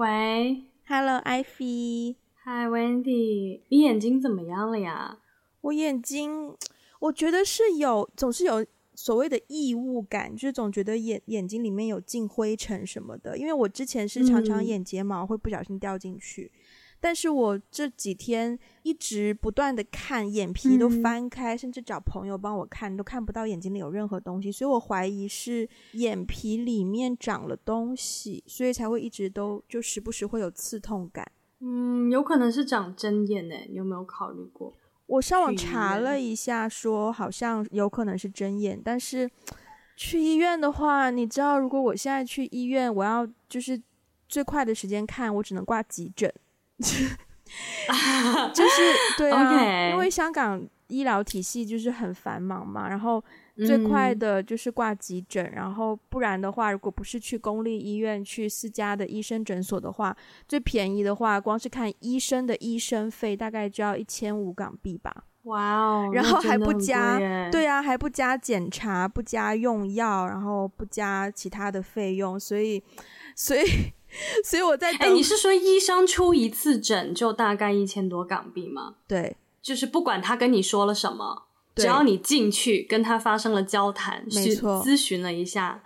喂，Hello，Ivy。Hi，Wendy。你眼睛怎么样了呀？我眼睛，我觉得是有，总是有所谓的异物感，就是总觉得眼眼睛里面有进灰尘什么的。因为我之前是常常眼睫毛会不小心掉进去。嗯但是我这几天一直不断的看眼皮都翻开，嗯、甚至找朋友帮我看，都看不到眼睛里有任何东西，所以我怀疑是眼皮里面长了东西，所以才会一直都就时不时会有刺痛感。嗯，有可能是长针眼呢，你有没有考虑过？我上网查了一下，说好像有可能是针眼，但是去医院的话，你知道，如果我现在去医院，我要就是最快的时间看，我只能挂急诊。就是对啊，Okay. 因为香港医疗体系就是很繁忙嘛，然后最快的就是挂急诊，嗯、然后不然的话，如果不是去公立医院，去私家的医生诊所的话，最便宜的话，光是看医生的医生费大概就要一千五港币吧。哇哦，然后还不加，对啊，还不加检查，不加用药，然后不加其他的费用，所以，所以。所以我在等。哎，你是说医生出一次诊就大概一千多港币吗？对，就是不管他跟你说了什么，只要你进去跟他发生了交谈，没错，咨询了一下，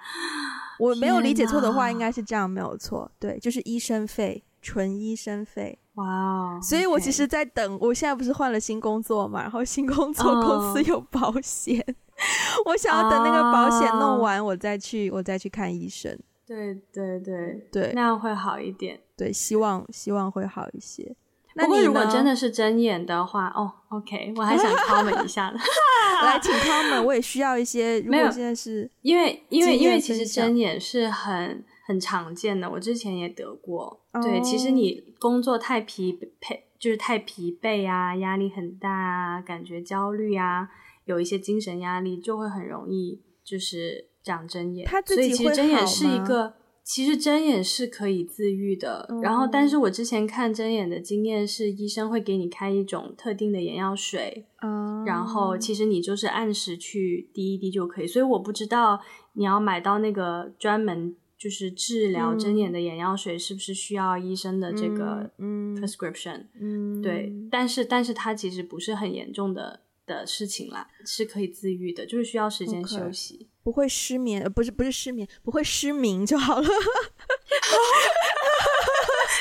我没有理解错的话，应该是这样，没有错。对，就是医生费，纯医生费。哇哦！所以我其实，在等。我现在不是换了新工作嘛，然后新工作公司有保险，我想要等那个保险弄完，我再去，我再去看医生。对对对对，那样会好一点。对，希望希望会好一些。不过如果真的是睁眼的话，哦，OK，我还想 comment 一下呢。来，请 comment，我也需要一些。没有现在是因为因为因为其实睁眼是很很常见的，我之前也得过。Oh. 对，其实你工作太疲惫，就是太疲惫啊，压力很大啊，感觉焦虑啊，有一些精神压力，就会很容易就是。长针眼，所以其实针眼是一个，其实针眼是可以自愈的。嗯、然后，但是我之前看针眼的经验是，医生会给你开一种特定的眼药水，嗯、然后其实你就是按时去滴一滴就可以。所以我不知道你要买到那个专门就是治疗针眼的眼药水，是不是需要医生的这个 prescription？嗯，对，但是但是它其实不是很严重的的事情啦，是可以自愈的，就是需要时间休息。不会失眠，呃，不是不是失眠，不会失明就好了。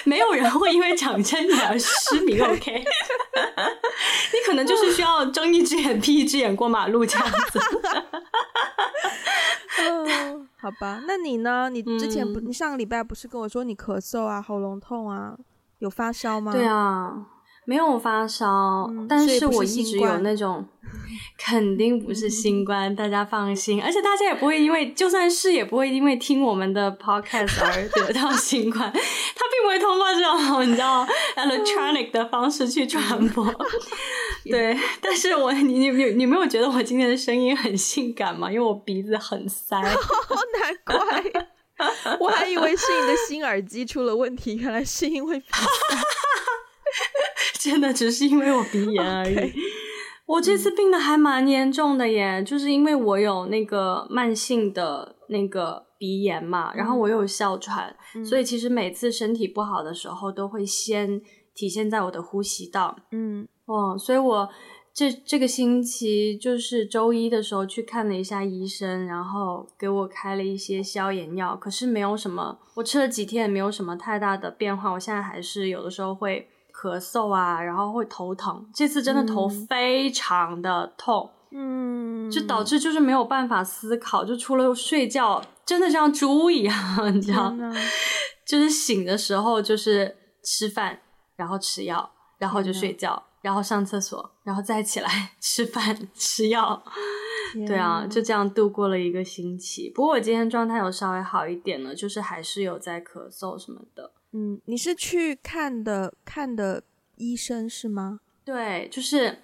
没有人会因为长针眼而失明，OK？你可能就是需要睁一只眼闭一只眼过马路这样子。嗯，好吧，那你呢？你之前不，嗯、你上个礼拜不是跟我说你咳嗽啊、喉咙痛啊，有发烧吗？对啊。没有发烧，嗯、但是我一直有那种，肯定不是新冠，嗯、大家放心。而且大家也不会因为，就算是也不会因为听我们的 podcast 而得到新冠，它并不会通过这种你知道 electronic 的方式去传播。对，但是我你你你你没有觉得我今天的声音很性感吗？因为我鼻子很塞，难怪，我还以为是你的新耳机出了问题，原来是因为鼻塞。真的只是因为我鼻炎 而已。Okay. 我这次病的还蛮严重的耶，嗯、就是因为我有那个慢性的那个鼻炎嘛，嗯、然后我又有哮喘，嗯、所以其实每次身体不好的时候都会先体现在我的呼吸道。嗯，哦，所以我这这个星期就是周一的时候去看了一下医生，然后给我开了一些消炎药，可是没有什么，我吃了几天也没有什么太大的变化，我现在还是有的时候会。咳嗽啊，然后会头疼。这次真的头非常的痛，嗯，就导致就是没有办法思考，就除了睡觉，真的像猪一样，你知道吗？就是醒的时候就是吃饭，然后吃药，然后就睡觉，然后上厕所，然后再起来 吃饭吃药。对啊，就这样度过了一个星期。不过我今天状态有稍微好一点了，就是还是有在咳嗽什么的。嗯，你是去看的看的医生是吗？对，就是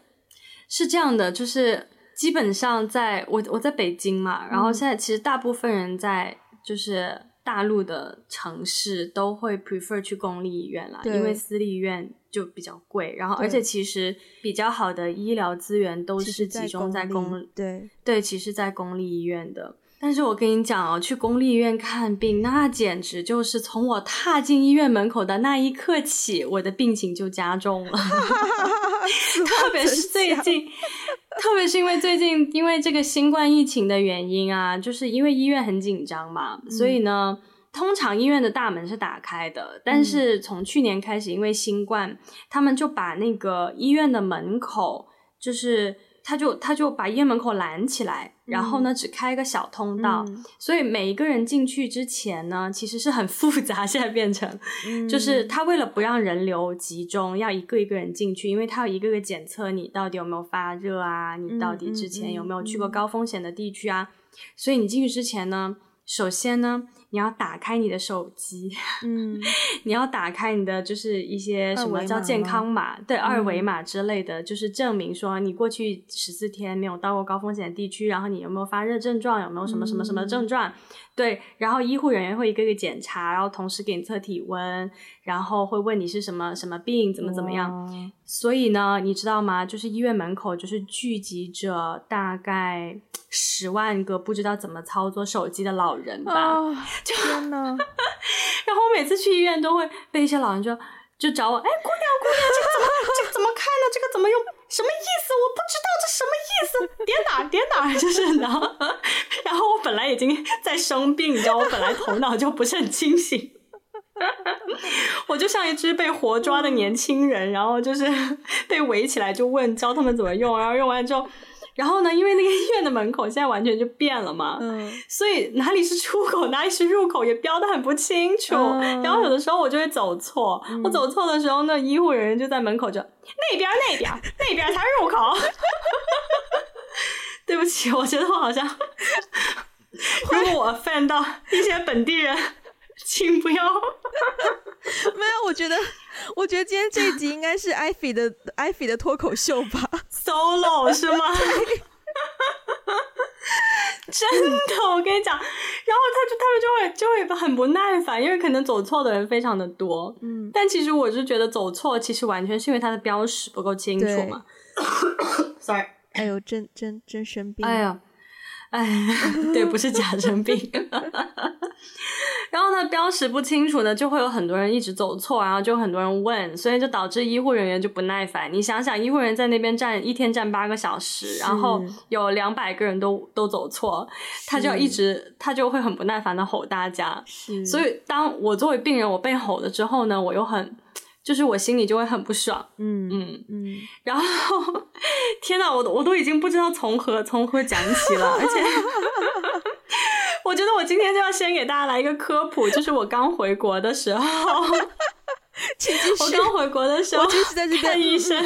是这样的，就是基本上在我我在北京嘛，然后现在其实大部分人在就是大陆的城市都会 prefer 去公立医院啦，因为私立医院就比较贵，然后而且其实比较好的医疗资源都是集中在公，公对对，其实在公立医院的。但是我跟你讲哦，去公立医院看病，那简直就是从我踏进医院门口的那一刻起，我的病情就加重了。特别是最 近，特别是因为最近因为这个新冠疫情的原因啊，就是因为医院很紧张嘛，嗯、所以呢。通常医院的大门是打开的，但是从去年开始，因为新冠，嗯、他们就把那个医院的门口，就是他就他就把医院门口拦起来，嗯、然后呢只开一个小通道，嗯、所以每一个人进去之前呢，其实是很复杂。现在变成，嗯、就是他为了不让人流集中，要一个一个人进去，因为他要一个个检测你到底有没有发热啊，你到底之前有没有去过高风险的地区啊，所以你进去之前呢，首先呢。你要打开你的手机，嗯，你要打开你的就是一些什么叫健康码，对，二维码之类的，嗯、就是证明说你过去十四天没有到过高风险地区，然后你有没有发热症状，有没有什么什么什么症状。嗯对，然后医护人员会一个个检查，然后同时给你测体温，然后会问你是什么什么病，怎么怎么样。所以呢，你知道吗？就是医院门口就是聚集着大概十万个不知道怎么操作手机的老人吧。哦、就天呐！然后我每次去医院都会被一些老人就就找我，哎，姑娘姑娘，这个怎么这个怎么看呢？这个怎么用？什么意思？我不知道这什么意思？点哪点哪？就是然后，然后我本来已经在生病，你知道，我本来头脑就不是很清醒，我就像一只被活抓的年轻人，然后就是被围起来就问，教他们怎么用，然后用完之后。然后呢，因为那个医院的门口现在完全就变了嘛，嗯，所以哪里是出口，哪里是入口也标的很不清楚。嗯、然后有的时候我就会走错，嗯、我走错的时候，那医护人员就在门口就那边那边那边才是入口。对不起，我觉得我好像，如果我 offend 到一些本地人，请不要。没有，我觉得。我觉得今天这一集应该是艾菲的艾菲的脱口秀吧，solo 是吗？真的，我跟你讲，然后他就他们就会就会很不耐烦，因为可能走错的人非常的多。嗯，但其实我是觉得走错，其实完全是因为它的标识不够清楚嘛。Sorry，哎呦，真真真生病！哎呀，哎，对，不是假生病。然后呢，标识不清楚呢，就会有很多人一直走错，然后就很多人问，所以就导致医护人员就不耐烦。你想想，医护人员在那边站一天站八个小时，然后有两百个人都都走错，他就要一直他就会很不耐烦的吼大家。是所以当我作为病人，我被吼了之后呢，我又很就是我心里就会很不爽。嗯嗯嗯。然后 天哪，我都我都已经不知道从何从何讲起了，而且。我觉得我今天就要先给大家来一个科普，就是我刚回国的时候，我刚回国的时候，我就是在这看医生，我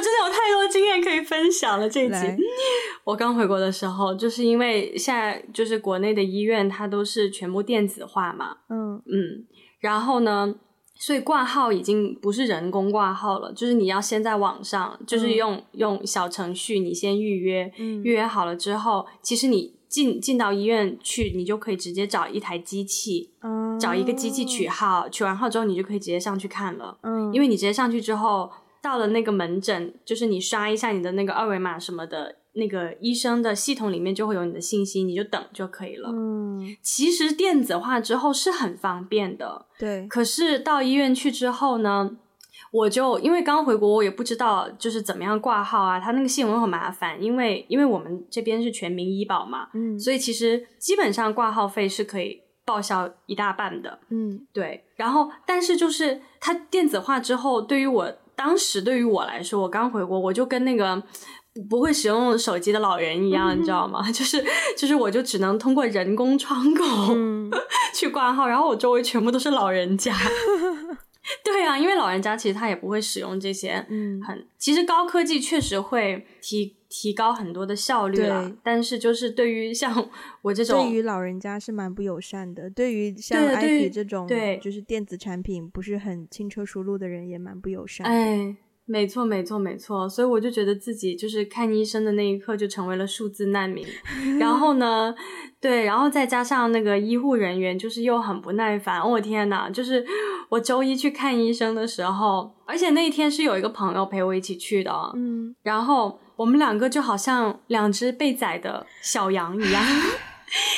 真的有太多经验可以分享了。这一集我刚回国的时候，就是因为现在就是国内的医院它都是全部电子化嘛，嗯嗯，然后呢。所以挂号已经不是人工挂号了，就是你要先在网上，就是用、嗯、用小程序，你先预约，嗯、预约好了之后，其实你进进到医院去，你就可以直接找一台机器，嗯、找一个机器取号，取完号之后，你就可以直接上去看了。嗯，因为你直接上去之后，到了那个门诊，就是你刷一下你的那个二维码什么的。那个医生的系统里面就会有你的信息，你就等就可以了。嗯，其实电子化之后是很方便的。对。可是到医院去之后呢，我就因为刚回国，我也不知道就是怎么样挂号啊，他那个系统很麻烦，因为因为我们这边是全民医保嘛，嗯，所以其实基本上挂号费是可以报销一大半的。嗯，对。然后，但是就是它电子化之后，对于我当时对于我来说，我刚回国，我就跟那个。不会使用手机的老人一样，嗯、你知道吗？就是就是，我就只能通过人工窗口、嗯、去挂号，然后我周围全部都是老人家。对啊，因为老人家其实他也不会使用这些，嗯，很其实高科技确实会提提高很多的效率了，但是就是对于像我这种，对于老人家是蛮不友善的。对于像 IP 这种，对，就是电子产品不是很轻车熟路的人，也蛮不友善。哎。没错，没错，没错。所以我就觉得自己就是看医生的那一刻就成为了数字难民。然后呢，对，然后再加上那个医护人员就是又很不耐烦。我、哦、天呐，就是我周一去看医生的时候，而且那一天是有一个朋友陪我一起去的。嗯，然后我们两个就好像两只被宰的小羊一样。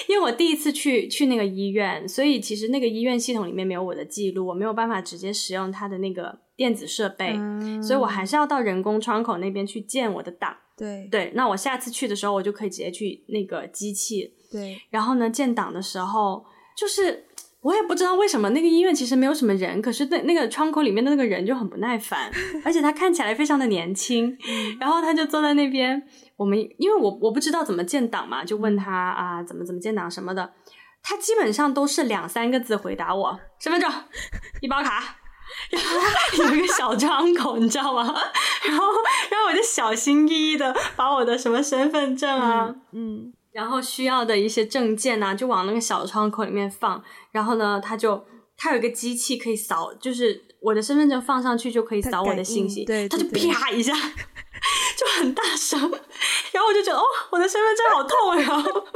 因为我第一次去去那个医院，所以其实那个医院系统里面没有我的记录，我没有办法直接使用它的那个电子设备，嗯、所以我还是要到人工窗口那边去建我的档。对对，那我下次去的时候，我就可以直接去那个机器。对，然后呢，建档的时候，就是我也不知道为什么那个医院其实没有什么人，可是那那个窗口里面的那个人就很不耐烦，而且他看起来非常的年轻，然后他就坐在那边。我们因为我我不知道怎么建档嘛，就问他啊怎么怎么建档什么的，他基本上都是两三个字回答我：身份证、医保卡，然后有一个小窗口，你知道吗？然后然后我就小心翼翼的把我的什么身份证啊，嗯，嗯然后需要的一些证件啊，就往那个小窗口里面放。然后呢，他就他有一个机器可以扫，就是我的身份证放上去就可以扫我的信息，对，他就啪一下。就很大声，然后我就觉得哦，我的身份证好痛，然后，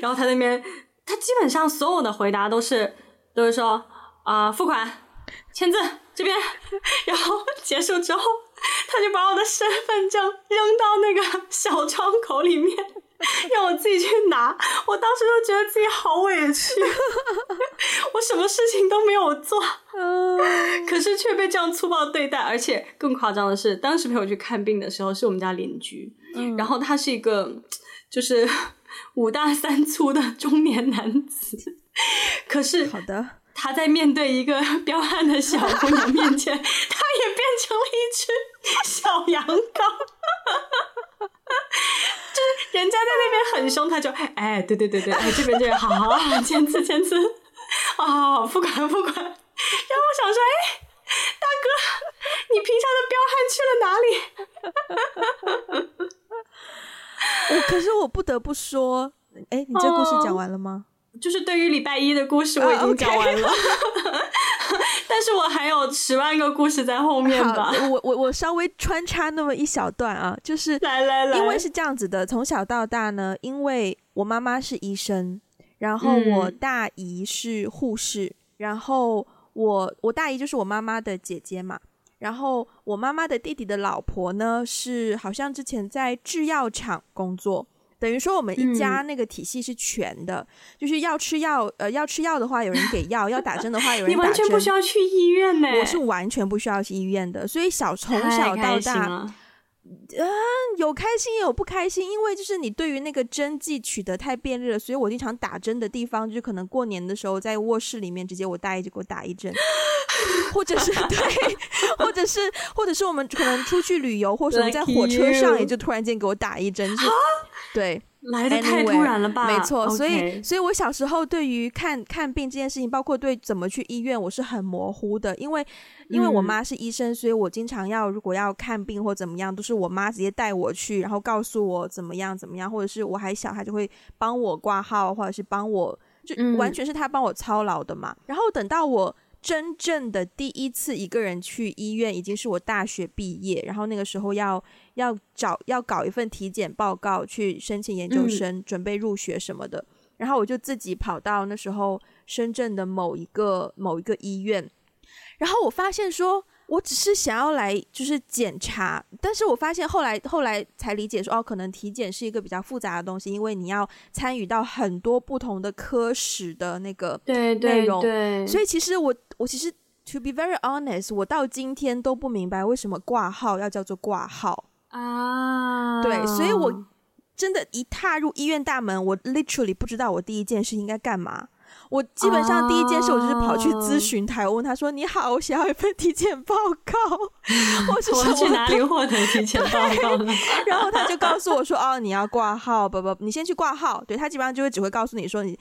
然后他那边，他基本上所有的回答都是都是说啊、付款、签字这边，然后结束之后，他就把我的身份证扔到那个小窗口里面，让我自己去拿。我当时就觉得自己好委屈，我什么事情都没有做。可是却被这样粗暴对待，而且更夸张的是，当时陪我去看病的时候是我们家邻居，嗯、然后他是一个就是五大三粗的中年男子，可是好的，他在面对一个彪悍的小姑娘面前，他也变成了一只 小羊羔，就是人家在那边很凶，他就哎，对对对对，哎这边这边，好好好，签字签字，好好好，付款付款。然后我想说，哎，大哥，你平常的彪悍去了哪里？我可是我不得不说，哎，你这故事讲完了吗？哦、就是对于礼拜一的故事我已经讲完了，但是我还有十万个故事在后面吧。我我我稍微穿插那么一小段啊，就是来来来，因为是这样子的，从小到大呢，因为我妈妈是医生，然后我大姨是护士，嗯、然后。我我大姨就是我妈妈的姐姐嘛，然后我妈妈的弟弟的老婆呢，是好像之前在制药厂工作，等于说我们一家那个体系是全的，嗯、就是要吃药，呃，要吃药的话有人给药，要打针的话有人打针，你完全不需要去医院呢，我是完全不需要去医院的，所以小从小到大。嗯，有开心也有不开心，因为就是你对于那个针剂取得太便利了，所以我经常打针的地方，就可能过年的时候在卧室里面直接我大姨就给我打一针，或者是 对，或者是或者是我们可能出去旅游，或者是在火车上也就突然间给我打一针，就，对。来的太突然了吧？没错.所以所以我小时候对于看看病这件事情，包括对怎么去医院，我是很模糊的。因为因为我妈是医生，所以我经常要如果要看病或怎么样，都是我妈直接带我去，然后告诉我怎么样怎么样，或者是我还小，她就会帮我挂号，或者是帮我就完全是她帮我操劳的嘛。然后等到我。真正的第一次一个人去医院，已经是我大学毕业，然后那个时候要要找要搞一份体检报告，去申请研究生，嗯、准备入学什么的，然后我就自己跑到那时候深圳的某一个某一个医院，然后我发现说。我只是想要来就是检查，但是我发现后来后来才理解说哦，可能体检是一个比较复杂的东西，因为你要参与到很多不同的科室的那个内容，对对对，所以其实我我其实 to be very honest，我到今天都不明白为什么挂号要叫做挂号啊，对，所以我真的，一踏入医院大门，我 literally 不知道我第一件事应该干嘛。我基本上第一件事，我就是跑去咨询台，我问他说：“你好，我想要一份体检报告，或是我去哪里获得 体检报告？”然后他就告诉我说：“哦，你要挂号，不不，你先去挂号。”对，他基本上就会只会告诉你说你。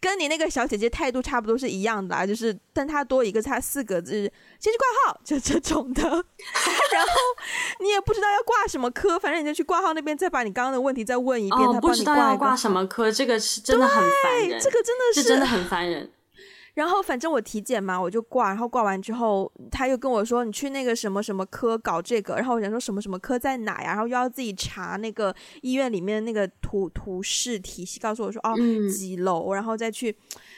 跟你那个小姐姐态度差不多是一样的啦，就是但她多一个她四个字，先去挂号，就这种的。然后你也不知道要挂什么科，反正你就去挂号那边，再把你刚刚的问题再问一遍。哦，不知道要挂什么科，这个是真的很烦人。这个真的，是真的很烦人。然后反正我体检嘛，我就挂，然后挂完之后，他又跟我说，你去那个什么什么科搞这个，然后我想说什么什么科在哪呀？然后又要自己查那个医院里面的那个图图示体系，告诉我说哦、嗯、几楼，然后再去，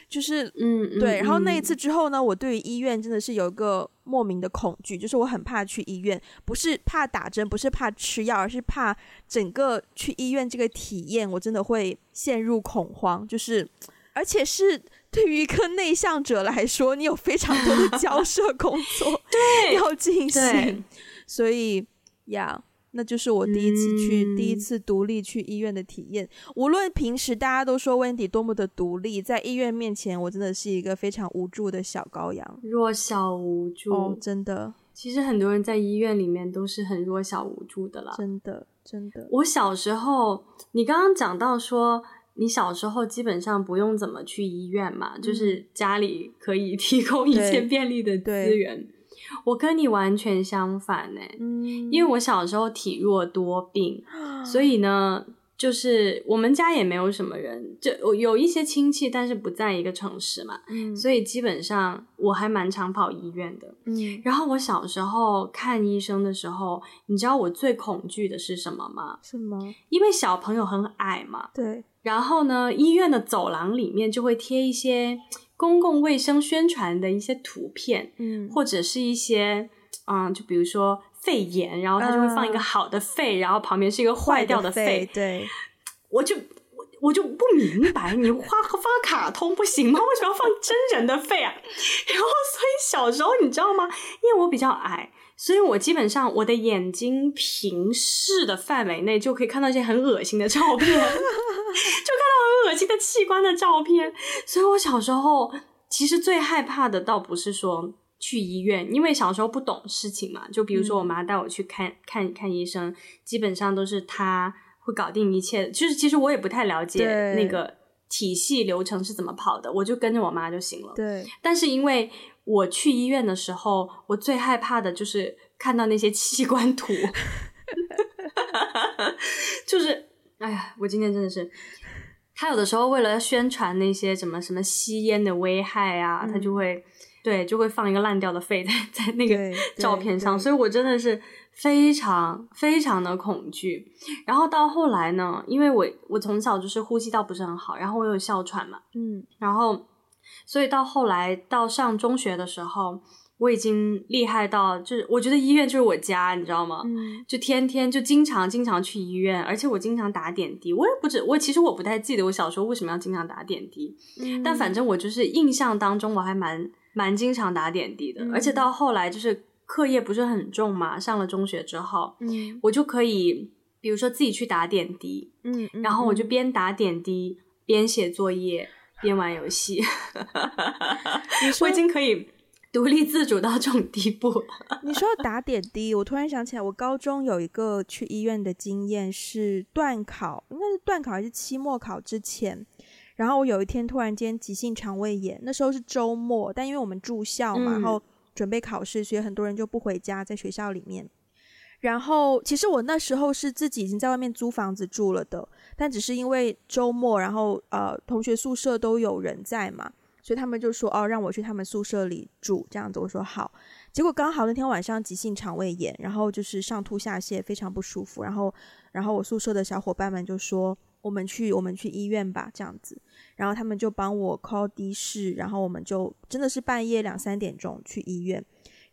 就是嗯对。然后那一次之后呢，我对于医院真的是有一个莫名的恐惧，就是我很怕去医院，不是怕打针，不是怕吃药，而是怕整个去医院这个体验，我真的会陷入恐慌，就是而且是。对于一个内向者来说，你有非常多的 交涉工作对要进行，所以呀，yeah, 那就是我第一次去、嗯、第一次独立去医院的体验。无论平时大家都说 Wendy 多么的独立，在医院面前，我真的是一个非常无助的小羔羊，弱小无助。哦，真的，其实很多人在医院里面都是很弱小无助的啦。真的，真的。我小时候，你刚刚讲到说。你小时候基本上不用怎么去医院嘛，嗯、就是家里可以 提供一切便利的资源。我跟你完全相反呢、欸，嗯，因为我小时候体弱多病，嗯、所以呢，就是我们家也没有什么人，就有一些亲戚，但是不在一个城市嘛，嗯，所以基本上我还蛮常跑医院的，嗯。然后我小时候看医生的时候，你知道我最恐惧的是什么吗？什么？因为小朋友很矮嘛，对。然后呢，医院的走廊里面就会贴一些公共卫生宣传的一些图片，嗯，或者是一些，嗯，就比如说肺炎，然后他就会放一个好的肺，嗯、然后旁边是一个坏掉的肺，的肺对，我就我我就不明白，你画放卡通不行吗？为什么要放真人的肺啊？然后所以小时候你知道吗？因为我比较矮。所以我基本上我的眼睛平视的范围内就可以看到一些很恶心的照片，就看到很恶心的器官的照片。所以我小时候其实最害怕的倒不是说去医院，因为小时候不懂事情嘛。就比如说我妈带我去看看看医生，基本上都是她会搞定一切。就是其实我也不太了解那个体系流程是怎么跑的，我就跟着我妈就行了。对，但是因为。我去医院的时候，我最害怕的就是看到那些器官图，就是，哎呀，我今天真的是，他有的时候为了宣传那些什么什么吸烟的危害啊，嗯、他就会，对，就会放一个烂掉的肺 在在那个照片上，所以我真的是非常非常的恐惧。然后到后来呢，因为我我从小就是呼吸道不是很好，然后我有哮喘嘛，嗯，然后。所以到后来到上中学的时候，我已经厉害到就是我觉得医院就是我家，你知道吗？嗯，就天天就经常经常去医院，而且我经常打点滴。我也不知我其实我不太记得我小时候为什么要经常打点滴，嗯，但反正我就是印象当中我还蛮蛮经常打点滴的，嗯，而且到后来就是课业不是很重嘛，上了中学之后，嗯，我就可以比如说自己去打点滴，嗯，嗯，然后我就边打点滴边写作业。边玩游戏，我已经可以独立自主到这种地步。你说打点滴，我突然想起来，我高中有一个去医院的经验，是断考，应该是断考还是期末考之前。然后我有一天突然间急性肠胃炎，那时候是周末，但因为我们住校嘛，然后准备考试，所以很多人就不回家，在学校里面。然后，其实我那时候是自己已经在外面租房子住了的，但只是因为周末，然后呃，同学宿舍都有人在嘛，所以他们就说哦，让我去他们宿舍里住这样子。我说好，结果刚好那天晚上急性肠胃炎，然后就是上吐下泻，非常不舒服。然后，然后我宿舍的小伙伴们就说，我们去，我们去医院吧，这样子。然后他们就帮我 call 的士，然后我们就真的是半夜两三点钟去医院。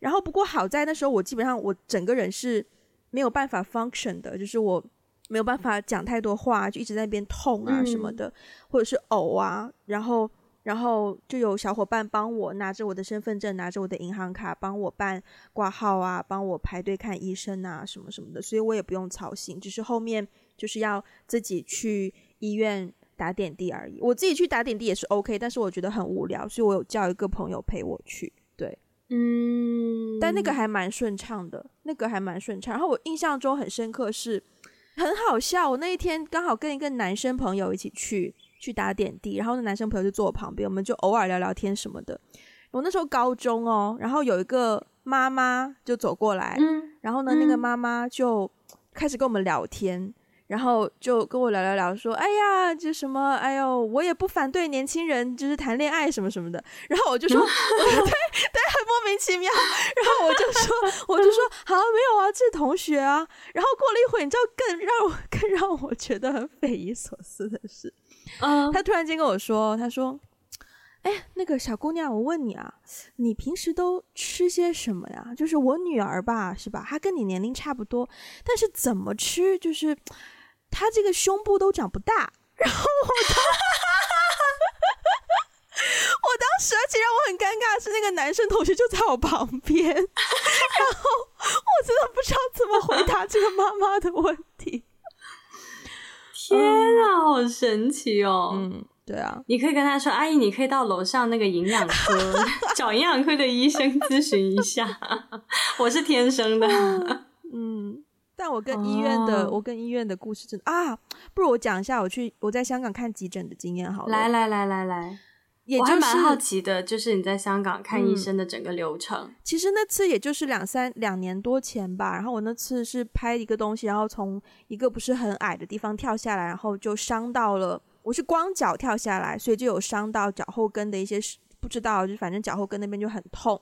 然后不过好在那时候我基本上我整个人是。没有办法 function 的，就是我没有办法讲太多话，就一直在那边痛啊什么的，嗯、或者是呕啊，然后然后就有小伙伴帮我拿着我的身份证，拿着我的银行卡，帮我办挂号啊，帮我排队看医生啊什么什么的，所以我也不用操心，只是后面就是要自己去医院打点滴而已。我自己去打点滴也是 OK，但是我觉得很无聊，所以我有叫一个朋友陪我去，对。嗯，但那个还蛮顺畅的，那个还蛮顺畅。然后我印象中很深刻是，很好笑。我那一天刚好跟一个男生朋友一起去去打点滴，然后那男生朋友就坐我旁边，我们就偶尔聊聊天什么的。我那时候高中哦，然后有一个妈妈就走过来，嗯，然后呢，那个妈妈就开始跟我们聊天。然后就跟我聊聊聊，说：“哎呀，这什么？哎呦，我也不反对年轻人就是谈恋爱什么什么的。”然后我就说：“对对，很莫名其妙。”然后我就说：“我就说好，没有啊，这是同学啊。”然后过了一会，你知道更让我更让我觉得很匪夷所思的是，嗯，他突然间跟我说：“他说。”哎，那个小姑娘，我问你啊，你平时都吃些什么呀？就是我女儿吧，是吧？她跟你年龄差不多，但是怎么吃，就是她这个胸部都长不大。然后我当，我当时，而且让我很尴尬的是，那个男生同学就在我旁边，然后我真的不知道怎么回答这个妈妈的问题。天啊，好神奇哦！嗯。对啊，你可以跟他说：“阿姨，你可以到楼上那个营养科 找营养科的医生咨询一下。我是天生的，嗯，但我跟医院的，哦、我跟医院的故事真的啊，不如我讲一下我去我在香港看急诊的经验好了。来来来来来，也就是、我还蛮好奇的，就是你在香港看医生的整个流程。嗯、其实那次也就是两三两年多前吧，然后我那次是拍一个东西，然后从一个不是很矮的地方跳下来，然后就伤到了。我是光脚跳下来，所以就有伤到脚后跟的一些，不知道，就反正脚后跟那边就很痛。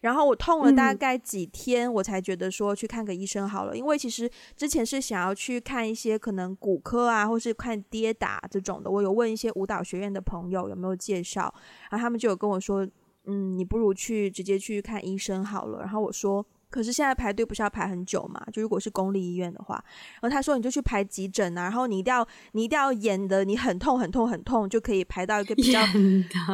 然后我痛了大概几天，我才觉得说去看个医生好了。嗯、因为其实之前是想要去看一些可能骨科啊，或是看跌打这种的。我有问一些舞蹈学院的朋友有没有介绍，然后他们就有跟我说，嗯，你不如去直接去看医生好了。然后我说。可是现在排队不是要排很久嘛？就如果是公立医院的话，然后他说你就去排急诊啊，然后你一定要你一定要演的你很痛很痛很痛，就可以排到一个比较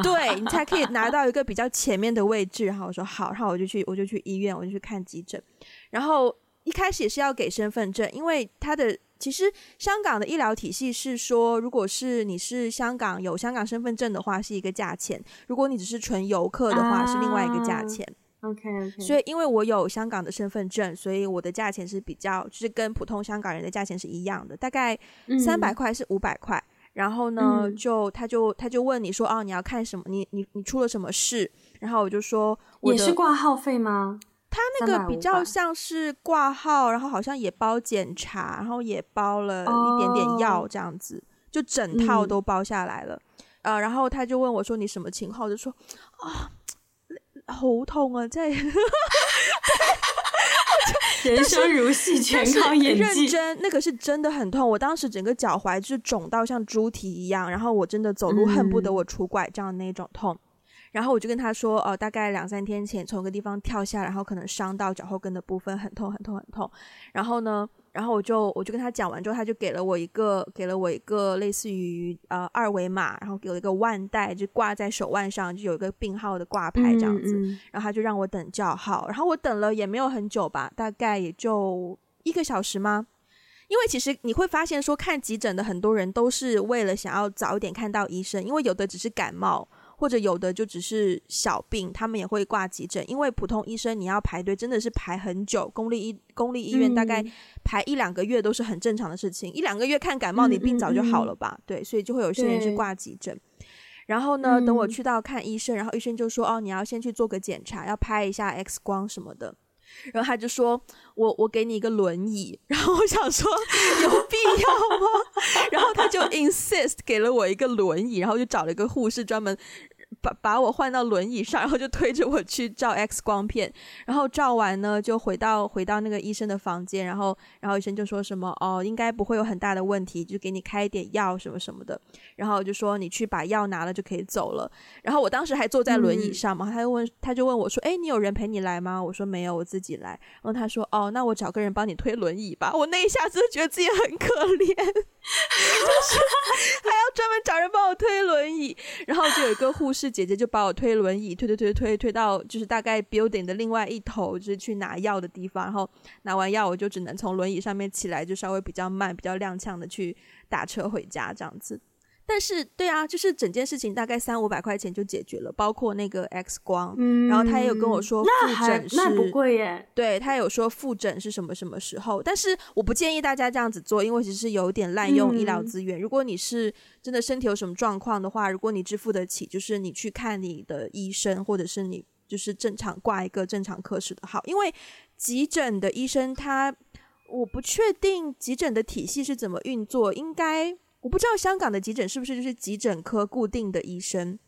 对你才可以拿到一个比较前面的位置。然后我说好，然后我就去我就去医院，我就去看急诊。然后一开始也是要给身份证，因为他的其实香港的医疗体系是说，如果是你是香港有香港身份证的话是一个价钱，如果你只是纯游客的话是另外一个价钱。啊 OK OK，所以因为我有香港的身份证，所以我的价钱是比较，就是跟普通香港人的价钱是一样的，大概三百块是五百块。然后呢，嗯、就他就他就问你说，哦，你要看什么？你你你出了什么事？然后我就说我，也是挂号费吗？他那个比较像是挂号，然后好像也包检查，然后也包了一点点药，这样子，哦、就整套都包下来了。嗯、呃，然后他就问我说，你什么情况？我就说啊。好痛啊！在 人生如戏，全靠演技。认真，那个是真的很痛。我当时整个脚踝就是肿到像猪蹄一样，然后我真的走路恨不得我拄拐杖的那种痛。嗯、然后我就跟他说：“哦、呃，大概两三天前从一个地方跳下来，然后可能伤到脚后跟的部分，很痛，很痛，很痛。”然后呢？然后我就我就跟他讲完之后，他就给了我一个给了我一个类似于呃二维码，然后给了一个腕带，就挂在手腕上，就有一个病号的挂牌这样子。嗯嗯、然后他就让我等叫号，然后我等了也没有很久吧，大概也就一个小时吗？因为其实你会发现说看急诊的很多人都是为了想要早一点看到医生，因为有的只是感冒。或者有的就只是小病，他们也会挂急诊，因为普通医生你要排队真的是排很久，公立医公立医院大概排一两个月都是很正常的事情，嗯、一两个月看感冒，你病早就好了吧？嗯嗯嗯、对，所以就会有些人去挂急诊。然后呢，等我去到看医生，然后医生就说：“哦，你要先去做个检查，要拍一下 X 光什么的。”然后他就说：“我我给你一个轮椅。”然后我想说有必要吗？然后他就 insist 给了我一个轮椅，然后就找了一个护士专门。把把我换到轮椅上，然后就推着我去照 X 光片，然后照完呢，就回到回到那个医生的房间，然后然后医生就说什么哦，应该不会有很大的问题，就给你开一点药什么什么的，然后就说你去把药拿了就可以走了。然后我当时还坐在轮椅上嘛，嗯、他就问他就问我说，哎，你有人陪你来吗？我说没有，我自己来。然后他说哦，那我找个人帮你推轮椅吧。我那一下子觉得自己很可怜，就是还要专门找人帮我推轮椅，然后就有一个护士。姐姐就把我推轮椅推推推推推到就是大概 building 的另外一头，就是去拿药的地方。然后拿完药，我就只能从轮椅上面起来，就稍微比较慢、比较踉跄的去打车回家这样子。但是，对啊，就是整件事情大概三五百块钱就解决了，包括那个 X 光，嗯，然后他也有跟我说复诊是，那不贵耶，对，他有说复诊是什么什么时候，但是我不建议大家这样子做，因为其实是有点滥用医疗资源。嗯、如果你是真的身体有什么状况的话，如果你支付得起，就是你去看你的医生，或者是你就是正常挂一个正常科室的号，因为急诊的医生他。我不确定急诊的体系是怎么运作，应该我不知道香港的急诊是不是就是急诊科固定的医生。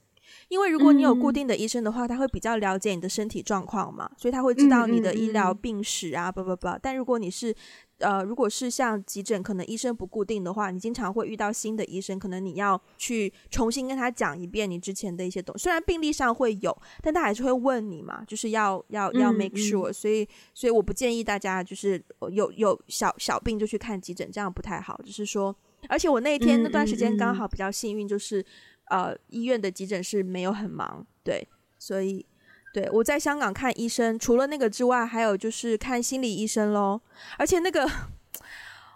因为如果你有固定的医生的话，嗯、他会比较了解你的身体状况嘛，所以他会知道你的医疗病史啊，不不不。但如果你是呃，如果是像急诊，可能医生不固定的话，你经常会遇到新的医生，可能你要去重新跟他讲一遍你之前的一些东西。虽然病历上会有，但他还是会问你嘛，就是要要要 make sure、嗯。所以所以我不建议大家就是有有小小病就去看急诊，这样不太好。就是说，而且我那一天那段时间刚好比较幸运，就是。呃，医院的急诊室没有很忙，对，所以对我在香港看医生，除了那个之外，还有就是看心理医生咯。而且那个，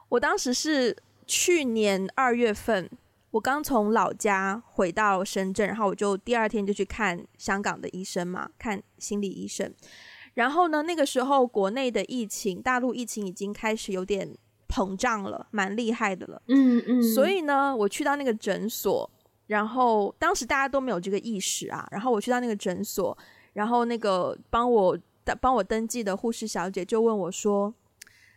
我当时是去年二月份，我刚从老家回到深圳，然后我就第二天就去看香港的医生嘛，看心理医生。然后呢，那个时候国内的疫情，大陆疫情已经开始有点膨胀了，蛮厉害的了。嗯嗯。所以呢，我去到那个诊所。然后当时大家都没有这个意识啊，然后我去到那个诊所，然后那个帮我帮我登记的护士小姐就问我说，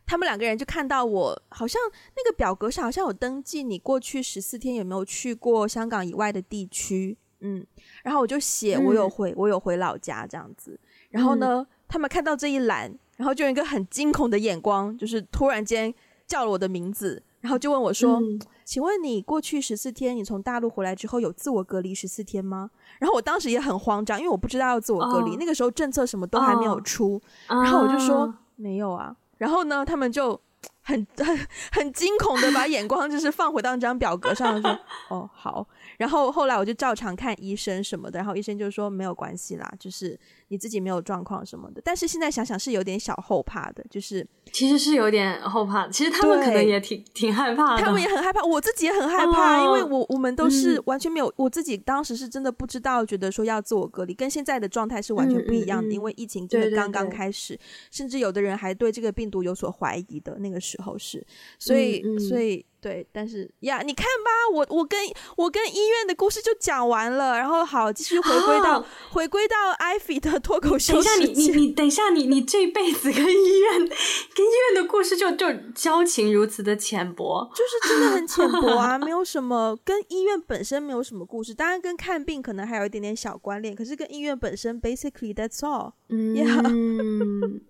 他们两个人就看到我好像那个表格上好像有登记你过去十四天有没有去过香港以外的地区，嗯，然后我就写我有回、嗯、我有回老家这样子，然后呢，嗯、他们看到这一栏，然后就用一个很惊恐的眼光，就是突然间叫了我的名字，然后就问我说。嗯请问你过去十四天，你从大陆回来之后有自我隔离十四天吗？然后我当时也很慌张，因为我不知道要自我隔离，oh. 那个时候政策什么都还没有出，oh. 然后我就说、uh. 没有啊。然后呢，他们就很 很很惊恐的把眼光就是放回到那张表格上，说哦好。然后后来我就照常看医生什么的，然后医生就说没有关系啦，就是。你自己没有状况什么的，但是现在想想是有点小后怕的，就是其实是有点后怕。其实他们可能也挺挺害怕的，他们也很害怕，我自己也很害怕，哦、因为我我们都是完全没有、嗯，我自己当时是真的不知道，觉得说要自我隔离，跟现在的状态是完全不一样的，嗯嗯嗯、因为疫情真的刚刚开始，对对对，甚至有的人还对这个病毒有所怀疑的那个时候是，所以所以。对，但是呀，你看吧，我我跟我跟医院的故事就讲完了，然后好，继续回归到、啊、回归到艾菲的脱口秀。等一下，你你你等一下，你你这辈子跟医院跟医院的故事就就交情如此的浅薄，就是真的很浅薄啊，没有什么跟医院本身没有什么故事，当然跟看病可能还有一点点小关联，可是跟医院本身，basically that's all。嗯、yeah、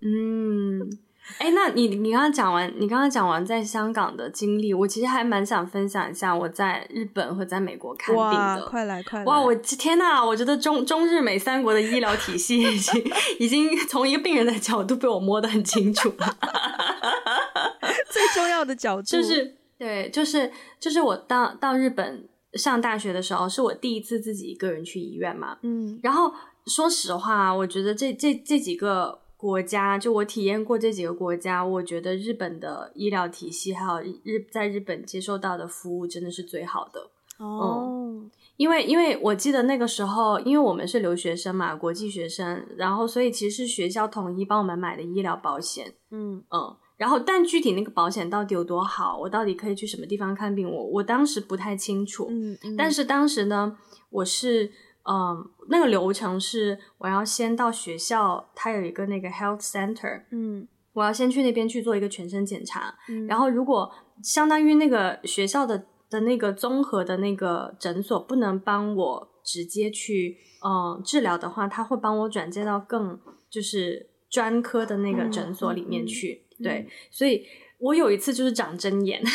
嗯。哎，那你你刚刚讲完，你刚刚讲完在香港的经历，我其实还蛮想分享一下我在日本和在美国看病的。快来快来！哇，我天呐，我觉得中中日美三国的医疗体系已经已经从一个病人的角度被我摸得很清楚了。最重要的角度就是对，就是就是我到到日本上大学的时候，是我第一次自己一个人去医院嘛。嗯，然后说实话，我觉得这这这几个。国家就我体验过这几个国家，我觉得日本的医疗体系还有日在日本接受到的服务真的是最好的哦。Oh. 嗯，因为因为我记得那个时候，因为我们是留学生嘛，国际学生，然后所以其实是学校统一帮我们买的医疗保险。嗯嗯，然后但具体那个保险到底有多好，我到底可以去什么地方看病，我我当时不太清楚。嗯嗯，但是当时呢，我是。嗯，那个流程是我要先到学校，它有一个那个 health center，嗯，我要先去那边去做一个全身检查，嗯，然后如果相当于那个学校的的那个综合的那个诊所不能帮我直接去嗯治疗的话，他会帮我转接到更就是专科的那个诊所里面去，嗯，对，所以我有一次就是长针眼。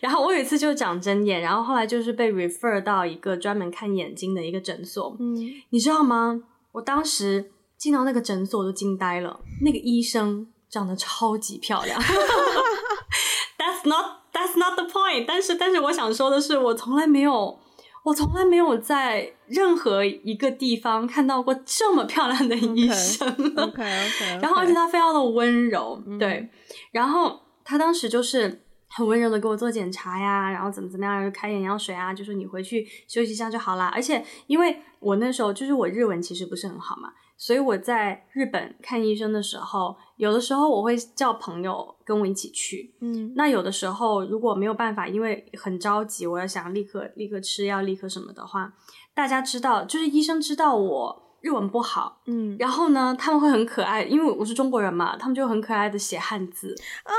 然后我有一次就长针眼，然后后来就是被 refer 到一个专门看眼睛的一个诊所。嗯，你知道吗？我当时进到那个诊所我都惊呆了，那个医生长得超级漂亮。That's not That's not the point 但。但是但是我想说的是，我从来没有，我从来没有在任何一个地方看到过这么漂亮的医生。OK OK, okay, okay. 然后而且他非常的温柔，嗯，对。然后他当时就是。很温柔的给我做检查呀，然后怎么怎么样，就开眼药水啊，就说你回去休息一下就好啦。而且因为我那时候就是我日文其实不是很好嘛，所以我在日本看医生的时候，有的时候我会叫朋友跟我一起去。嗯，那有的时候如果没有办法，因为很着急，我要想立刻立刻吃药，立刻什么的话，大家知道，就是医生知道我日文不好，嗯，然后呢，他们会很可爱，因为我是中国人嘛，他们就很可爱的写汉字，哦，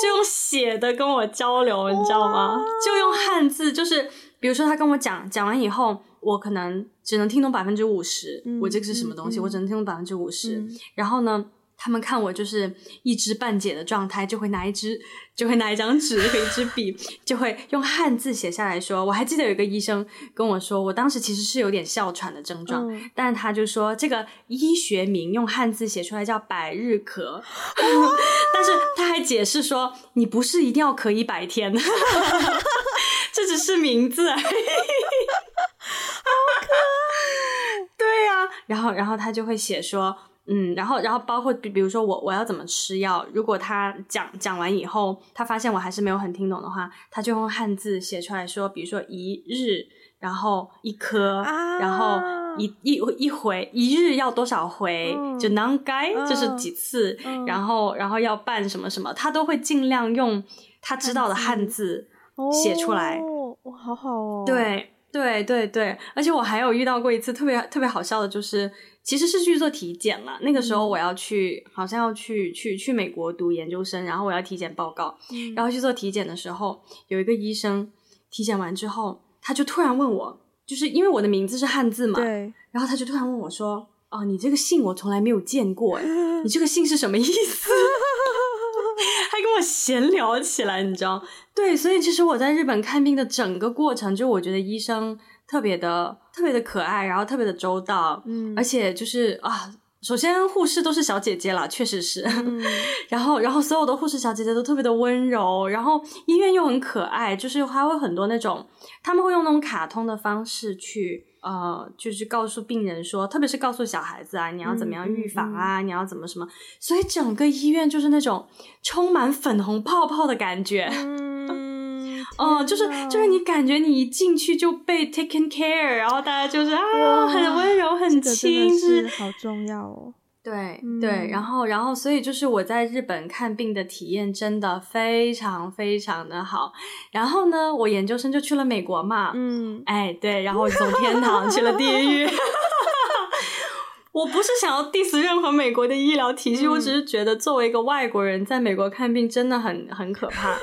就用写的跟我交流，你知道吗？就用汉字，就是比如说他跟我讲，讲完以后，我可能只能听懂百分之五十，我这个是什么东西，嗯、我只能听懂百分之五十，嗯、然后呢，他们看我就是一知半解的状态，就会拿一支，就会拿一张纸和一支笔，就会用汉字写下来说。我还记得有一个医生跟我说，我当时其实是有点哮喘的症状，嗯、但他就说这个医学名用汉字写出来叫百日咳，但是他还解释说，你不是一定要咳一百天，这只是名字而已。好可爱，对呀、啊，然后然后他就会写说。嗯，然后，然后包括比比如说我我要怎么吃药，如果他讲讲完以后，他发现我还是没有很听懂的话，他就用汉字写出来说，比如说一日，然后一颗，啊、然后一一一回，一日要多少回，嗯、就能该就是几次，嗯、然后然后要办什么什么，他都会尽量用他知道的汉字写出来。哦，哇，好好哦。对对对对，而且我还有遇到过一次特别特别好笑的，就是。其实是去做体检了。那个时候我要去，好像要去去去美国读研究生，然后我要体检报告。嗯、然后去做体检的时候，有一个医生体检完之后，他就突然问我，就是因为我的名字是汉字嘛，对。然后他就突然问我说：“哦，你这个姓我从来没有见过，诶你这个姓是什么意思？” 还跟我闲聊起来，你知道？对，所以其实我在日本看病的整个过程，就我觉得医生。特别的特别的可爱，然后特别的周到，嗯，而且就是啊，首先护士都是小姐姐啦，确实是，嗯、然后然后所有的护士小姐姐都特别的温柔，然后医院又很可爱，就是还会很多那种，他们会用那种卡通的方式去呃，就是告诉病人说，特别是告诉小孩子啊，你要怎么样预防啊，嗯嗯、你要怎么什么，所以整个医院就是那种充满粉红泡泡的感觉。嗯哦，就是就是你感觉你一进去就被 taken care，然后大家就是啊，很温柔很亲，是好重要哦。对、嗯、对，然后然后所以就是我在日本看病的体验真的非常非常的好。然后呢，我研究生就去了美国嘛，嗯，哎对，然后从天堂去了地狱。我不是想要 diss 任何美国的医疗体系，嗯、我只是觉得作为一个外国人在美国看病真的很很可怕。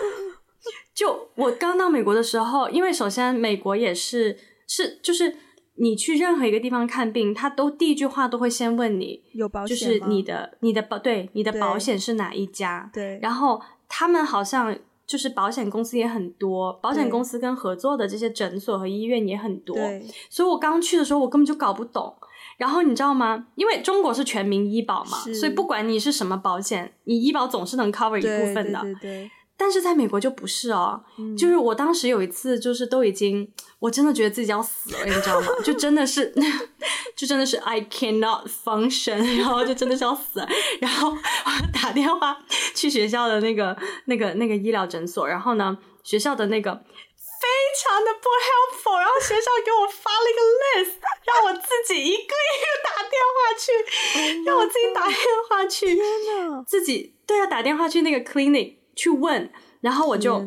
就我刚到美国的时候，因为首先美国也是是就是你去任何一个地方看病，他都第一句话都会先问你有保险吗？就是你的你的保对你的保险是哪一家？对，然后他们好像就是保险公司也很多，保险公司跟合作的这些诊所和医院也很多，对，所以我刚去的时候我根本就搞不懂。然后你知道吗？因为中国是全民医保嘛，所以不管你是什么保险，你医保总是能 cover 一部分的。对对对对。但是在美国就不是哦，嗯、就是我当时有一次，就是都已经，我真的觉得自己要死了，你知道吗？就真的是，就真的是 I cannot function，然后就真的是要死了，然后我打电话去学校的那个那个那个医疗诊所，然后呢，学校的那个非常的不 helpful，然后学校给我发了一个 list，让我自己一个一个打电话去，让我自己打电话去，天哪，自己对啊，打电话去那个 clinic。去问，然后我就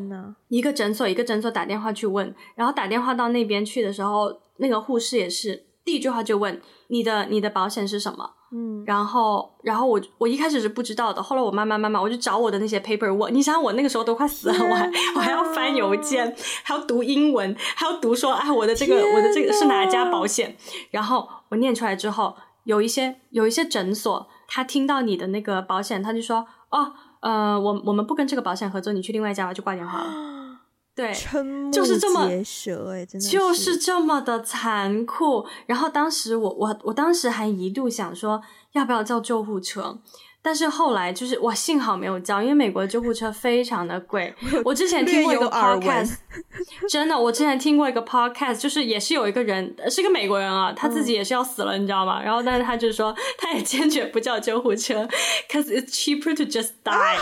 一个诊所一个诊所打电话去问，然后打电话到那边去的时候，那个护士也是第一句话就问你的你的保险是什么？嗯，然后然后我我一开始是不知道的，后来我慢慢慢慢我就找我的那些 paper，我你想我那个时候都快死了，我还我还要翻邮件，还要读英文，还要读说啊我的这个我的这个是哪家保险？然后我念出来之后，有一些有一些诊所，他听到你的那个保险，他就说哦。呃，我我们不跟这个保险合作，你去另外一家吧，就挂电话了。对，就是这么结舌哎，真的就是这么的残酷。然后当时我我我当时还一度想说，要不要叫救护车。但是后来就是我幸好没有叫，因为美国的救护车非常的贵。我之前听过一个 podcast，真的，我之前听过一个 podcast，就是也是有一个人是个美国人啊，他自己也是要死了，嗯、你知道吗？然后但是他就说，他也坚决不叫救护车，cause it's cheaper to just die。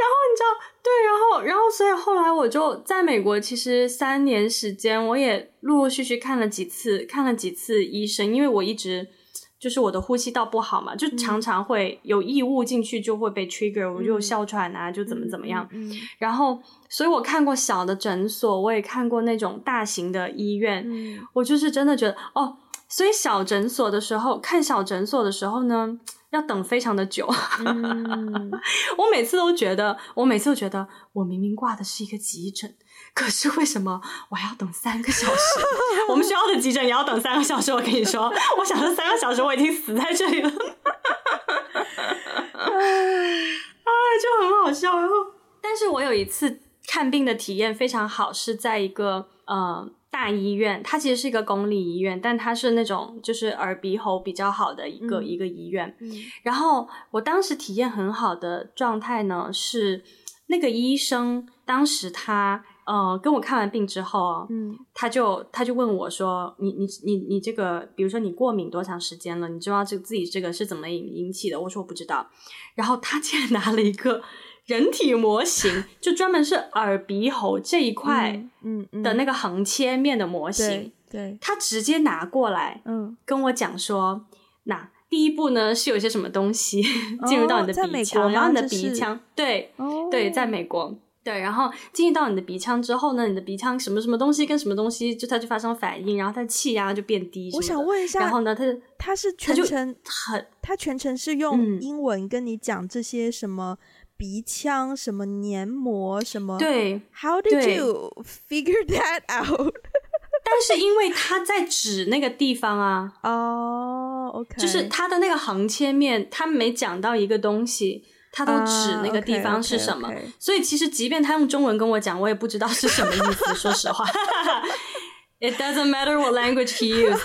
然后你知道，对，然后，然后，所以后来我就在美国，其实三年时间，我也陆陆续续看了几次，看了几次医生，因为我一直就是我的呼吸道不好嘛，就常常会有异物进去，就会被 trigger，、嗯、我就哮喘啊，就怎么怎么样。然后，所以我看过小的诊所，我也看过那种大型的医院，嗯、我就是真的觉得哦，所以小诊所的时候，看小诊所的时候呢，要等非常的久。嗯、我每次都觉得，我每次都觉得，我明明挂的是一个急诊。可是为什么我还要等三个小时？我们学校的急诊也要等三个小时。我跟你说，我想说三个小时我已经死在这里了，哎，就很好笑。然后，但是我有一次看病的体验非常好，是在一个呃大医院，它其实是一个公立医院，但它是那种就是耳鼻喉比较好的一个、嗯、一个医院。嗯、然后我当时体验很好的状态呢，是那个医生当时他。呃，跟我看完病之后，嗯，他就他就问我说：“你你你你这个，比如说你过敏多长时间了？你知道这自己这个是怎么引引起的？”我说：“我不知道。”然后他竟然拿了一个人体模型，就专门是耳鼻喉这一块，嗯的那个横切面的模型，嗯嗯、对，对。他直接拿过来，嗯，跟我讲说：“那第一步呢是有些什么东西？进入到你的鼻腔，然后你的鼻腔，对，哦、对，在美国。”对，然后进入到你的鼻腔之后呢，你的鼻腔什么什么东西跟什么东西，就它就发生反应，然后它的气压就变低。我想问一下，然后呢，它它是全程很，它全程是用英文跟你讲这些什么鼻腔、嗯、什么黏膜什么？对，How did you figure that out？但是因为他在指那个地方啊，哦、oh，OK，就是它的那个横切面，他每讲到一个东西。他都指那个地方是什么，uh, okay, okay, okay. 所以其实即便他用中文跟我讲，我也不知道是什么意思。说实话，It doesn't matter what language he used。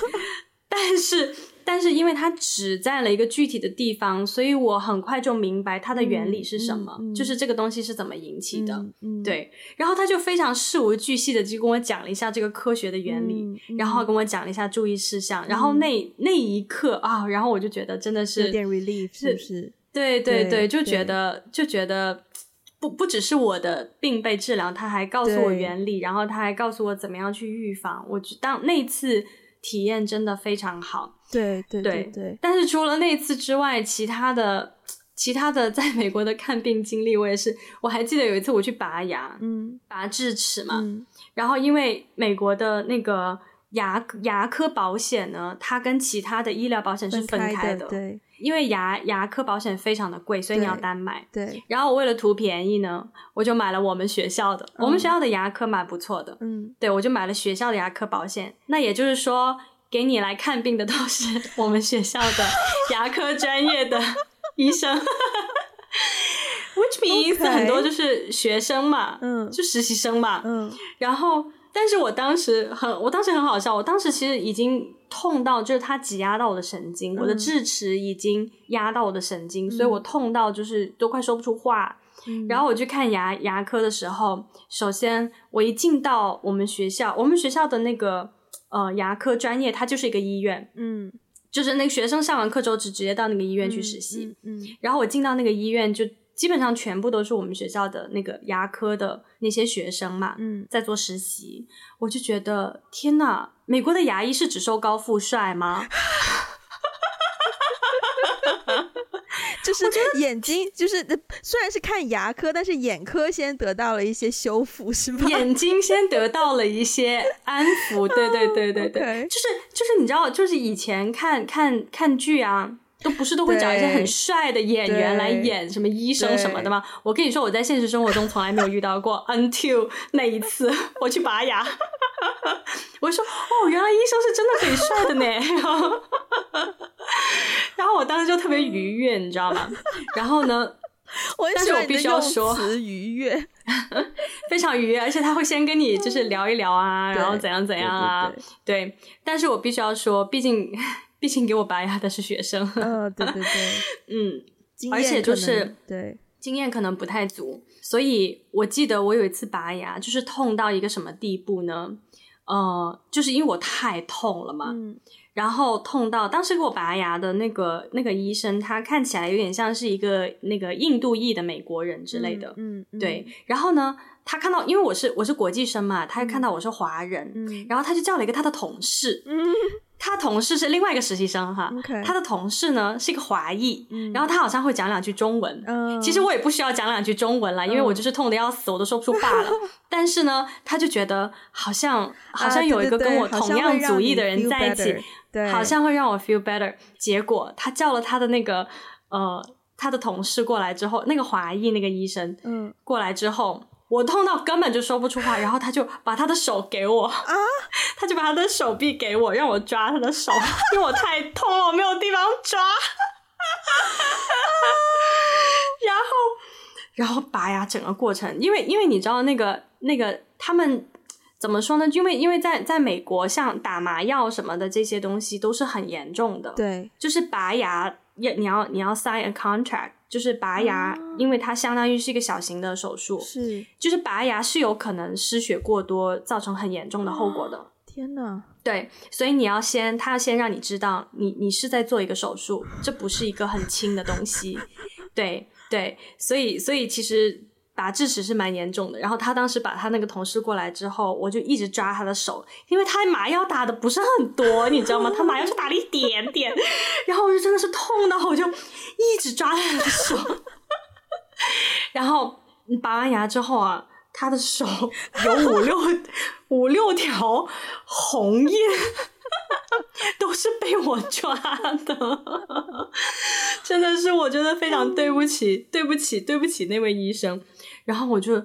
但是，但是因为它只在了一个具体的地方，所以我很快就明白它的原理是什么，就是这个东西是怎么引起的。对，然后他就非常事无巨细的就跟我讲了一下这个科学的原理，然后跟我讲了一下注意事项，嗯、然后那那一刻啊，然后我就觉得真的是有点 relief，是不是？对对对，对就觉得就觉得不不只是我的病被治疗，他还告诉我原理，然后他还告诉我怎么样去预防。我当那次体验真的非常好。对对对对，但是除了那次之外，其他的其他的在美国的看病经历，我也是。我还记得有一次我去拔牙，嗯，拔智齿嘛，嗯、然后因为美国的那个牙牙科保险呢，它跟其他的医疗保险是分开的，对。因为牙牙科保险非常的贵，所以你要单买。对。对，然后我为了图便宜呢，我就买了我们学校的。嗯、我们学校的牙科蛮不错的。嗯。对，我就买了学校的牙科保险。那也就是说，给你来看病的都是我们学校的 牙科专业的医生。Which means. 很多就是学生嘛，嗯，就实习生嘛，嗯。然后，但是我当时很，我当时很好笑。我当时其实已经。痛到就是它挤压到我的神经，嗯、我的智齿已经压到我的神经，嗯、所以我痛到就是都快说不出话。嗯、然后我去看牙牙科的时候，首先我一进到我们学校，我们学校的那个呃牙科专业，它就是一个医院，嗯，就是那个学生上完课之后就直接到那个医院去实习，嗯，嗯嗯然后我进到那个医院就。基本上全部都是我们学校的那个牙科的那些学生嘛，嗯，在做实习，我就觉得天呐，美国的牙医是只收高富帅吗？就是眼睛，就是虽然是看牙科，但是眼科先得到了一些修复，是吗？眼睛先得到了一些安抚，对对对对对 就是就是你知道，就是以前看看看剧啊。都不是都会找一些很帅的演员来演什么医生什么的吗？我跟你说，我在现实生活中从来没有遇到过，until 那一次我去拔牙，我就说哦，原来医生是真的可以帅的呢。然后，我当时就特别愉悦，你知道吗？然后呢，我但是我必须要说词愉悦，非常愉悦，而且他会先跟你就是聊一聊啊，然后怎样怎样啊，对，对，对，对。但是我必须要说，毕竟。毕竟给我拔牙的是学生，嗯，对对对，嗯，而且就是对。经验可能不太足，所以我记得我有一次拔牙，就是痛到一个什么地步呢？呃，就是因为我太痛了嘛，嗯，然后痛到当时给我拔牙的那个那个医生，他看起来有点像是一个那个印度裔的美国人之类的，嗯，嗯对，然后呢，他看到因为我是我是国际生嘛，他就看到我是华人，嗯，然后他就叫了一个他的同事，嗯。他同事是另外一个实习生哈，Okay. 他的同事呢是一个华裔，嗯、然后他好像会讲两句中文。嗯、其实我也不需要讲两句中文啦，因为我就是痛的要死，我都说不出话了。嗯、但是呢，他就觉得好像好像有一个跟我同样族裔的人在一起，啊、对，好像会让我 feel better。结果他叫了他的那个呃他的同事过来之后，那个华裔那个医生嗯过来之后。嗯我痛到根本就说不出话，然后他就把他的手给我，啊，他就把他的手臂给我，让我抓他的手，因为我太痛了，我没有地方抓。然后，然后拔牙整个过程，因为因为你知道那个那个他们怎么说呢？因为因为在在美国，像打麻药什么的这些东西都是很严重的，对，就是拔牙要你要你要 sign a contract。就是拔牙，啊、因为它相当于是一个小型的手术，是，就是拔牙是有可能失血过多，造成很严重的后果的。啊、天哪！对，所以你要先，他要先让你知道你，你你是在做一个手术，这不是一个很轻的东西。对对，所以所以其实。拔智齿是蛮严重的，然后他当时把他那个同事过来之后，我就一直抓他的手，因为他麻药打的不是很多，你知道吗？他麻药就打了一点点，然后我就真的是痛到，我就一直抓他的手，然后拔完牙之后啊，他的手有五六五六条红印，都是被我抓的，真的是我觉得非常对不起，对不起，对不起那位医生。然后我就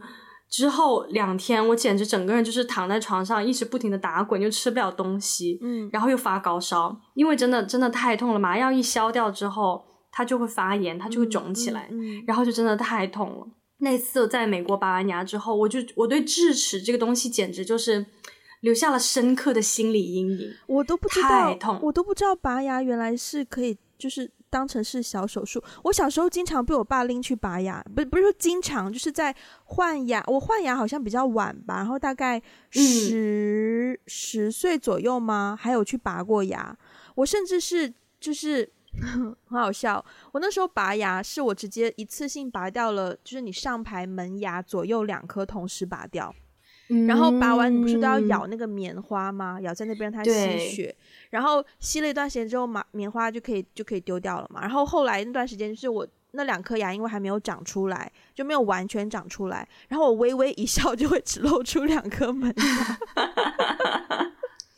之后两天，我简直整个人就是躺在床上，一直不停的打滚，又吃不了东西，嗯，然后又发高烧，因为真的真的太痛了，麻药一消掉之后，它就会发炎，它就会肿起来，嗯，嗯，然后就真的太痛了。那次在美国拔完牙之后，我就我对智齿这个东西简直就是留下了深刻的心理阴影。我都不知道，太痛，我都不知道拔牙原来是可以就是。当成是小手术，我小时候经常被我爸拎去拔牙，不不是说经常，就是在换牙。我换牙好像比较晚吧，然后大概十、嗯、十岁左右吗？还有去拔过牙。我甚至是就是 很好笑，我那时候拔牙是我直接一次性拔掉了，就是你上排门牙左右两颗同时拔掉。然后拔完，你不是都要咬那个棉花吗？嗯、咬在那边它吸血，然后吸了一段时间之后，麻棉花就可以就可以丢掉了嘛。然后后来那段时间，就是我那两颗牙因为还没有长出来，就没有完全长出来。然后我微微一笑，就会只露出两颗门牙。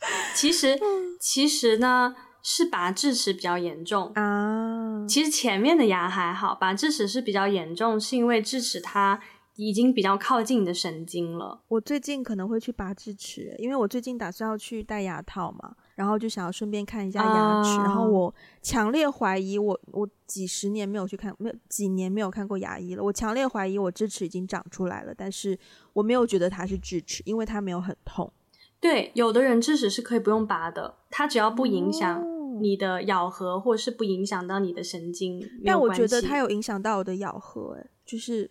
其实其实呢，是拔智齿比较严重啊。其实前面的牙还好，拔智齿是比较严重，是因为智齿它。已经比较靠近你的神经了。我最近可能会去拔智齿，因为我最近打算要去戴牙套嘛，然后就想要顺便看一下牙齿。Uh、然后我强烈怀疑我，我我几十年没有去看，没有几年没有看过牙医了。我强烈怀疑我智齿已经长出来了，但是我没有觉得它是智齿，因为它没有很痛。对，有的人智齿是可以不用拔的，它只要不影响你的咬合，或是不影响到你的神经。但我觉得它有影响到我的咬合，诶，就是。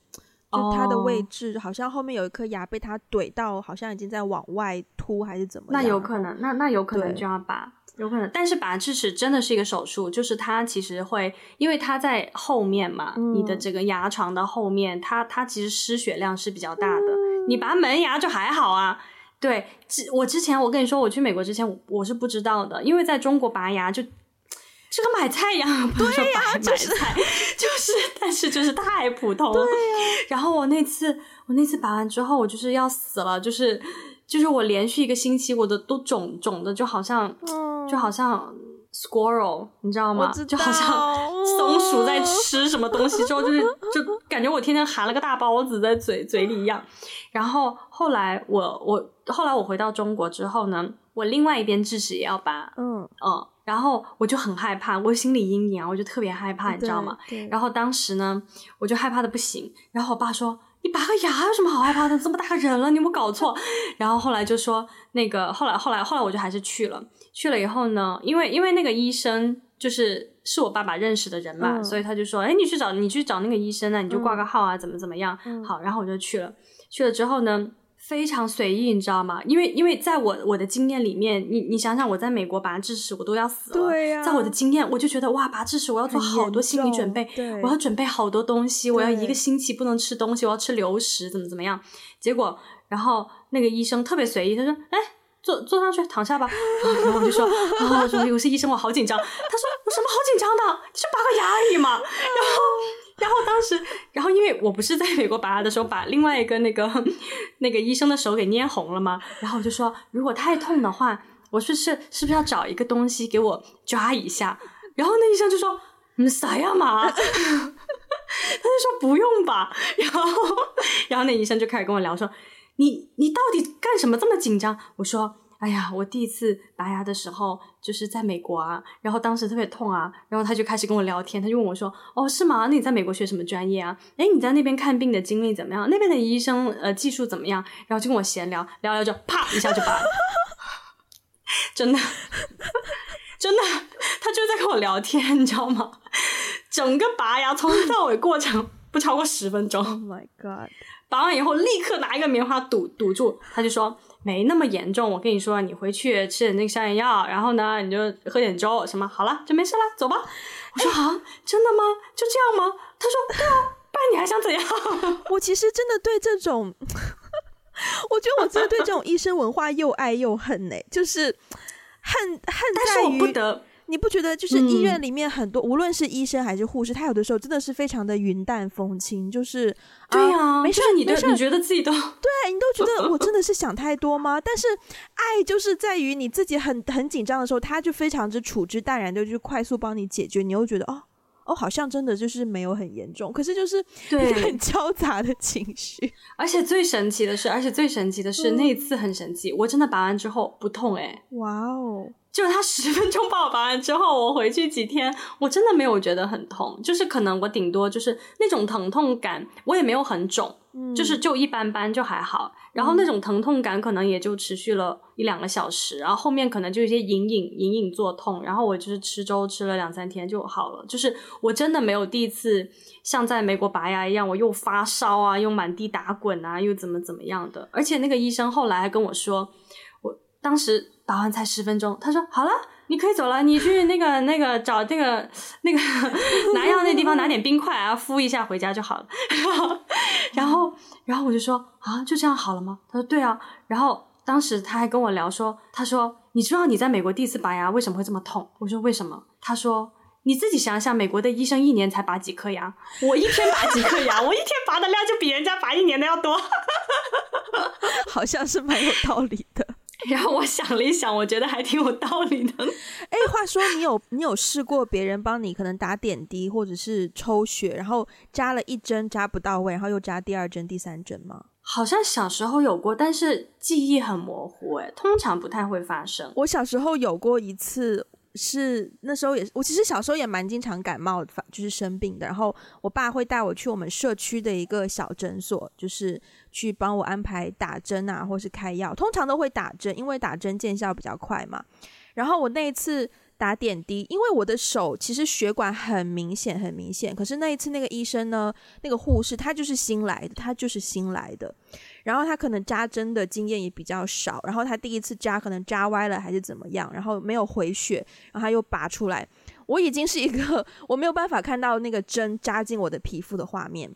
就它的位置，好像后面有一颗牙被它怼到，好像已经在往外凸，还是怎么样？那有可能，那那有可能就要拔，有可能。但是拔智齿真的是一个手术，就是它其实会，因为它在后面嘛，嗯、你的这个牙床的后面，它它其实失血量是比较大的。嗯、你拔门牙就还好啊。对，我之前我跟你说，我去美国之前我，我是不知道的，因为在中国拔牙就。这个买菜一样，不是说白买菜，就是，就是，但是就是太普通了。对呀。然后我那次，我那次拔完之后，我就是要死了，就是就是我连续一个星期，我的都肿肿的，就好像，嗯、就好像 squirrel，你知道吗？道就好像 松鼠在吃什么东西之后，就是就感觉我天天含了个大包子在嘴嘴里一样。然后后来我我后来我回到中国之后呢，我另外一边智齿也要拔，嗯嗯。然后我就很害怕，我心理阴影啊，我就特别害怕，你知道吗？然后当时呢，我就害怕的不行。然后我爸说：“你拔个牙有什么好害怕的？这么大个人了，你有没有搞错？”然后后来就说那个，后来后来后来我就还是去了。去了以后呢，因为因为那个医生就是是我爸爸认识的人嘛，嗯、所以他就说：“哎，你去找你去找那个医生啊，你就挂个号啊，嗯、怎么怎么样？”嗯、好，然后我就去了。去了之后呢，非常随意，你知道吗？因为因为在我我的经验里面，你你想想，我在美国拔智齿，我都要死了。对呀、啊。在我的经验，我就觉得哇，拔智齿我要做好多心理准备，我要准备好多东西，我要一个星期不能吃东西，我要吃流食，怎么怎么样？结果，然后那个医生特别随意，他说：“哎，坐坐上去躺下吧。然后我就说啊，我说我是医生，我好紧张。他说有什么好紧张的？就拔个牙而已嘛。然后然后当时，然后因为我不是在美国拔牙的时候把另外一个那个 那个医生的手给捏红了吗？然后我就说如果太痛的话，我说是是不是要找一个东西给我抓一下？然后那医生就说嗯，啥呀嘛？他就说不用吧。然后然后那医生就开始跟我聊说。你你到底干什么这么紧张？我说，哎呀，我第一次拔牙的时候就是在美国啊，然后当时特别痛啊，然后他就开始跟我聊天，他就问我说，哦，是吗？那你在美国学什么专业啊？哎，你在那边看病的经历怎么样？那边的医生呃技术怎么样？然后就跟我闲聊，聊聊就啪一下就拔了，真的 真的，他就在跟我聊天，你知道吗？整个拔牙从头到尾过程不超过十分钟。Oh my god！拔完以后，立刻拿一个棉花堵堵住，他就说没那么严重。我跟你说，你回去吃点那个消炎药，然后呢，你就喝点粥，什么好了就没事了，走吧。我说啊，真的吗？就这样吗？他说对啊，不然你还想怎样？我其实真的对这种，我觉得我真的对这种医生文化又爱又恨呢，就是恨恨在于，但是我不得。你不觉得就是医院里面很多，嗯、无论是医生还是护士，他有的时候真的是非常的云淡风轻，就是对呀、没事，你觉得自己都对，你都觉得我真的是想太多吗？但是爱就是在于你自己很很紧张的时候，他就非常之处之淡然的去快速帮你解决，你又觉得哦哦，好像真的就是没有很严重，可是就是一个很交杂的情绪。而且最神奇的是，而且最神奇的是、嗯、那一次很神奇，我真的拔完之后不痛哎、欸，哇哦！就是他十分钟拔完之后，我回去几天，我真的没有觉得很痛，就是可能我顶多就是那种疼痛感，我也没有很肿，嗯，就是就一般般，就还好。然后那种疼痛感可能也就持续了一两个小时，然后后面可能就一些隐隐隐隐作痛，然后我就是吃粥吃了两三天就好了。就是我真的没有第一次像在美国拔牙一样，我又发烧啊，又满地打滚啊，又怎么怎么样的。而且那个医生后来还跟我说，我当时。拔完才十分钟，他说好了，你可以走了，你去那个那个找 那个那个拿药那地方拿点冰块啊，敷一下回家就好了。然后然后然后我就说啊，就这样好了吗？他说对啊。然后当时他还跟我聊说，他说你知道你在美国第一次拔牙为什么会这么痛？我说为什么？他说你自己想想，美国的医生一年才拔几颗牙，我一天拔几颗牙，我一天拔的量就比人家拔一年的要多，好像是蛮有道理的。然后我想了一想，我觉得还挺有道理的。哎，话说你有你有试过别人帮你可能打点滴或者是抽血，然后扎了一针扎不到位，然后又扎第二针、第三针吗？好像小时候有过，但是记忆很模糊。哎，通常不太会发生。我小时候有过一次。是那时候也，我其实小时候也蛮经常感冒，就是生病的。然后我爸会带我去我们社区的一个小诊所，就是去帮我安排打针啊，或是开药。通常都会打针，因为打针见效比较快嘛。然后我那一次打点滴，因为我的手其实血管很明显，很明显。可是那一次那个医生呢，那个护士他就是新来的，他就是新来的。然后他可能扎针的经验也比较少，然后他第一次扎可能扎歪了还是怎么样，然后没有回血，然后他又拔出来。我已经是一个 我没有办法看到那个针扎进我的皮肤的画面，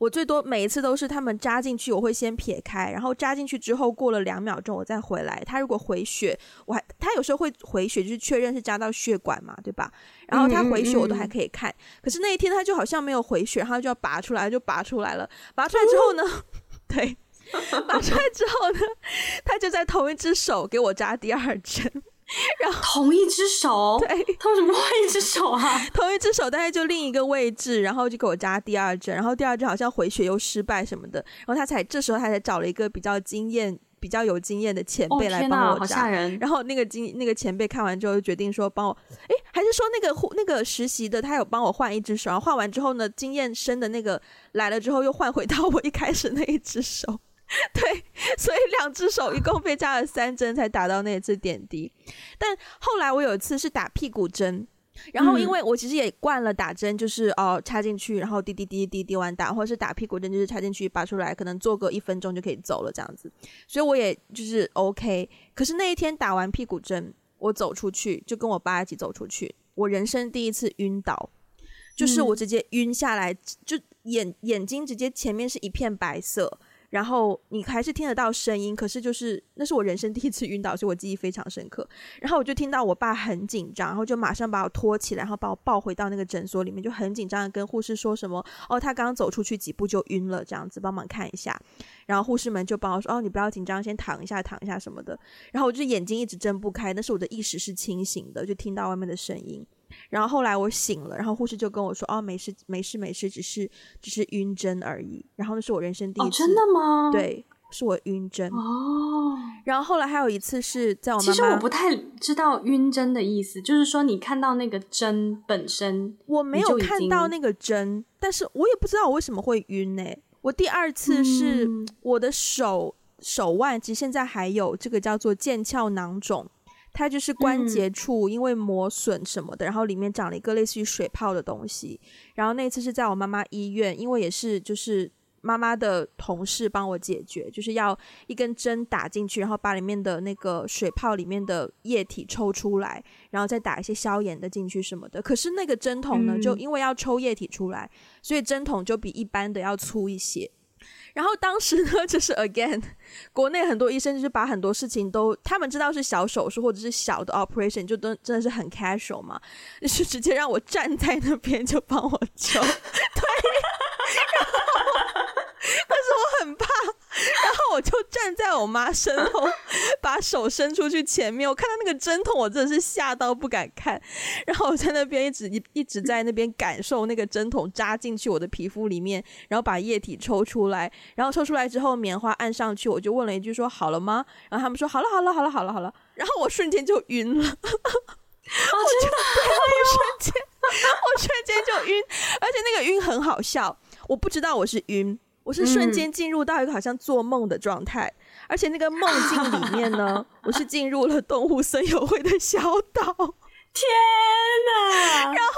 我最多每一次都是他们扎进去，我会先撇开，然后扎进去之后过了两秒钟我再回来。他如果回血，我还他有时候会回血，就是确认是扎到血管嘛，对吧？然后他回血我都还可以看，嗯嗯嗯，可是那一天他就好像没有回血，然后就要拔出来，就拔出来了。拔出来之后呢，对。拔出来之后呢，他就在同一只手给我扎第二针，然后同一只手，对，他为什么换一只手啊？同一只手，但是就另一个位置，然后就给我扎第二针，然后第二针好像回血又失败什么的，然后他才这时候他才找了一个比较经验、比较有经验的前辈来帮我扎人，然后那个经那个前辈看完之后就决定说帮我，哎，还是说那个护那个实习的他有帮我换一只手，然后换完之后呢，经验深的那个来了之后又换回到我一开始那一只手。对，所以两只手一共被扎了三针才打到那一次点滴。但后来我有一次是打屁股针，然后因为我其实也惯了打针，就是哦插进去，然后滴滴滴滴滴完打，或者是打屁股针，就是插进去拔出来，可能做个一分钟就可以走了这样子。所以我也就是 OK。可是那一天打完屁股针，我走出去就跟我爸一起走出去，我人生第一次晕倒，就是我直接晕下来，就眼眼睛直接前面是一片白色。然后你还是听得到声音，可是就是那是我人生第一次晕倒，所以我记忆非常深刻。然后我就听到我爸很紧张，然后就马上把我拖起来，然后把我抱回到那个诊所里面，就很紧张的跟护士说什么：“哦，他刚刚走出去几步就晕了，这样子帮忙看一下。”然后护士们就帮我说：“哦，你不要紧张，先躺一下，躺一下什么的。”然后我就眼睛一直睁不开，但是我的意识是清醒的，就听到外面的声音。然后后来我醒了，然后护士就跟我说：“哦，没事，没事，没事，只是只是晕针而已。”然后那是我人生第一次，哦，真的吗？对，是我晕针哦。然后后来还有一次是在我妈妈，其实我不太知道晕针的意思，就是说你看到那个针本身，我没有看到那个针，但是我也不知道我为什么会晕呢？我第二次是我的手、嗯、手腕，其实现在还有这个叫做腱鞘囊肿。它就是关节处因为磨损什么的，嗯，然后里面长了一个类似于水泡的东西。然后那次是在我妈妈医院，因为也是就是妈妈的同事帮我解决，就是要一根针打进去，然后把里面的那个水泡里面的液体抽出来，然后再打一些消炎的进去什么的。可是那个针筒呢，就因为要抽液体出来，所以针筒就比一般的要粗一些。然后当时呢，就是 again，国内很多医生就是把很多事情都，他们知道是小手术或者是小的 operation，就都真的是很 casual 嘛，就是直接让我站在那边就帮我抽，对，然后，但是我很怕。然后我就站在我妈身后，把手伸出去前面。我看到那个针筒，我真的是吓到不敢看。然后我在那边一直一一直在那边感受那个针筒扎进去我的皮肤里面，然后把液体抽出来。然后抽出来之后，棉花按上去，我就问了一句说：“好了吗？”然后他们说：“好了，好了，好了，好了，好了。”然后我瞬间就晕了，我就我瞬间我瞬间就晕，而且那个晕很好笑，我不知道我是晕。我是瞬间进入到一个好像做梦的状态，嗯，而且那个梦境里面呢，我是进入了动物森友会的小岛。天哪！然后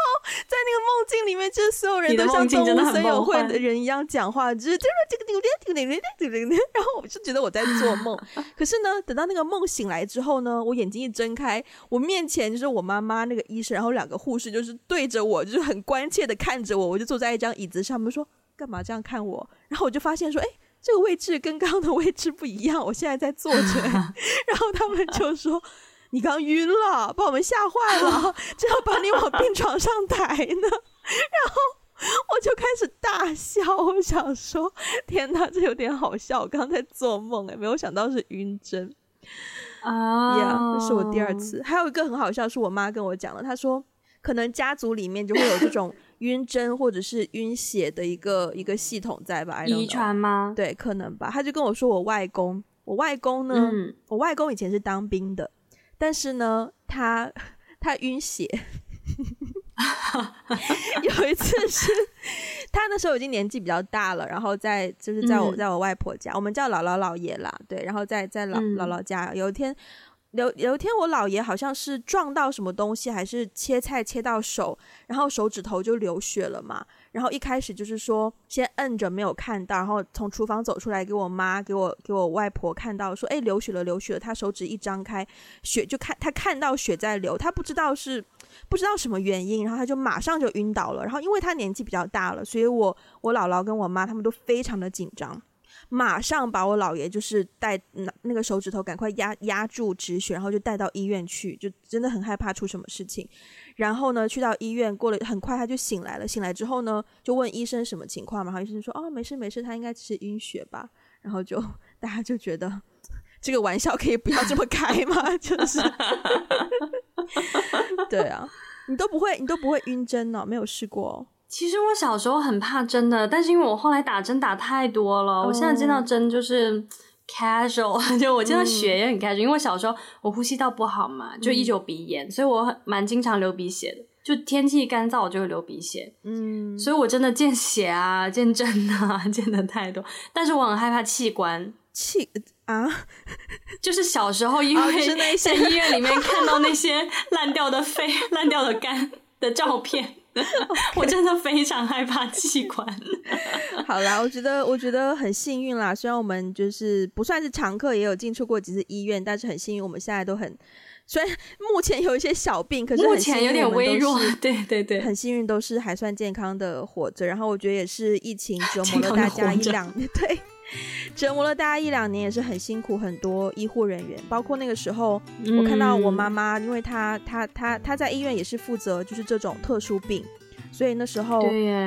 在那个梦境里面，就是所有人都像动物森友会的人一样讲话，就是这个这个这个这个这个，然后我就觉得我在做梦。可是呢，等到那个梦醒来之后呢，我眼睛一睁开，我面前就是我妈妈那个医生，然后两个护士就是对着我，就是很关切的看着我。我就坐在一张椅子上面说。干嘛这样看我？然后我就发现说，哎，这个位置跟刚刚的位置不一样。我现在在坐着，然后他们就说你刚晕了，把我们吓坏了，这要把你往病床上抬呢。然后我就开始大笑，我想说，天哪，这有点好笑。我刚刚在做梦，哎，没有想到是晕针啊！呀、oh. yeah，这是我第二次。还有一个很好笑，是我妈跟我讲的，她说可能家族里面就会有这种。晕针或者是晕血的一个一个系统在吧？遗传吗？对，可能吧。他就跟我说，我外公，我外公呢，嗯、我外公以前是当兵的，但是呢，他他晕血。有一次是他那时候已经年纪比较大了，然后在就是在我在我外婆家，嗯、我们叫姥姥姥爷啦，对，然后在在姥姥姥家，有一天。有有一天，我姥爷好像是撞到什么东西，还是切菜切到手，然后手指头就流血了嘛。然后一开始就是说先摁着没有看到，然后从厨房走出来给我妈、给我给我外婆看到，说：“哎，流血了，流血了。”他手指一张开，血就看他看到血在流，他不知道是不知道什么原因，然后他就马上就晕倒了。然后因为他年纪比较大了，所以我我姥姥跟我妈他们都非常的紧张。马上把我姥爷就是带那那个手指头赶快压压住止血，然后就带到医院去，就真的很害怕出什么事情。然后呢，去到医院过了很快他就醒来了，醒来之后呢，就问医生什么情况嘛，然后医生说哦，没事没事，他应该只是晕血吧。然后就大家就觉得这个玩笑可以不要这么开吗？就是 对啊，你都不会你都不会晕针哦，没有试过。其实我小时候很怕针的，但是因为我后来打针打太多了，oh. 我现在见到针就是 casual，就我见到血也很 casual，嗯。因为我小时候我呼吸道不好嘛，就一直有鼻炎，嗯，所以我很蛮经常流鼻血的。就天气干燥，我就会流鼻血。嗯，所以我真的见血啊，见针啊，见的太多。但是我很害怕器官器啊，就是小时候因为在医院里面看到那些烂掉的肺、烂掉的肝的照片。我真的非常害怕器官。好啦，我觉得我觉得很幸运啦。虽然我们就是不算是常客，也有进出过几次医院，但是很幸运，我们现在都很虽然 目前有一些小病，可是目前有点微弱。对对对，很幸运都是还算健康的活着。然后我觉得也是疫情折磨了大家一两年，对。折磨了大家一两年，也是很辛苦。很多医护人员，包括那个时候，我看到我妈妈，因为她她她她在医院也是负责就是这种特殊病。所以那时候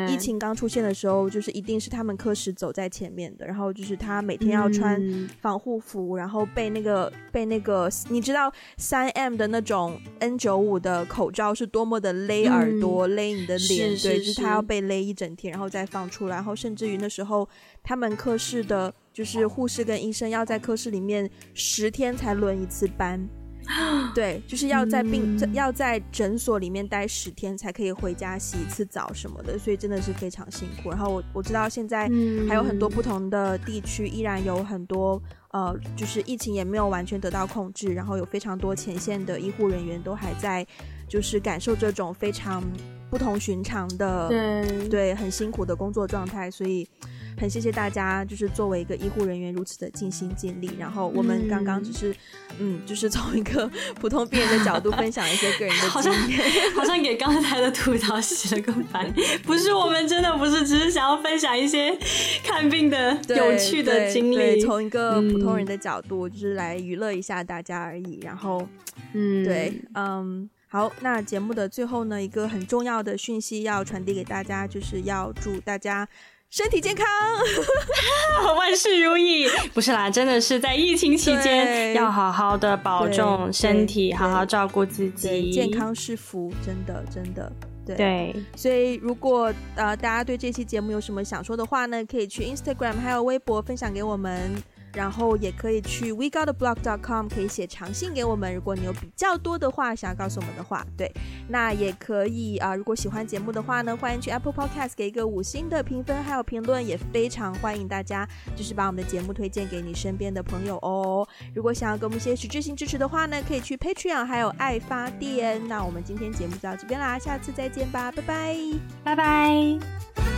疫情刚出现的时候，就是一定是他们科室走在前面的。然后就是他每天要穿防护服，嗯、然后被那个被那个，你知道三 M 的那种 N 九五的口罩是多么的勒耳朵、嗯、勒你的脸，是是是对，就是他要被勒一整天，然后再放出来。然后甚至于那时候他们科室的，就是护士跟医生要在科室里面十天才轮一次班。对，就是要在病、嗯、要在诊所里面待十天才可以回家洗一次澡什么的，所以真的是非常辛苦。然后我我知道现在还有很多不同的地区依然有很多呃，就是疫情也没有完全得到控制，然后有非常多前线的医护人员都还在，就是感受这种非常不同寻常的对对很辛苦的工作状态，所以。很谢谢大家，就是作为一个医护人员如此的尽心尽力。然后我们刚刚只是，嗯，嗯，就是从一个普通病人的角度分享一些个人的经验，好像，好像给刚才的吐槽洗了个白。不是，我们真的不是，只是想要分享一些看病的有趣的经历，从一个普通人的角度，就是来娱乐一下大家而已。然后，嗯，对，嗯，好，那节目的最后呢，一个很重要的讯息要传递给大家，就是要祝大家。身体健康，万事如意。不是啦，真的是在疫情期间要好好的保重身体，好好照顾自己。健康是福，真的真的。对，对所以如果呃大家对这期节目有什么想说的话呢，可以去 Instagram 还有微博分享给我们。然后也可以去 wegottheblog.com，可以写长信给我们。如果你有比较多的话想要告诉我们的话，对，那也可以啊、如果喜欢节目的话呢，欢迎去 Apple Podcast 给一个五星的评分，还有评论，也非常欢迎大家就是把我们的节目推荐给你身边的朋友哦。如果想要给我们一些实质性支持的话呢，可以去 Patreon 还有爱发电。那我们今天节目就到这边啦，下次再见吧，拜拜，拜拜。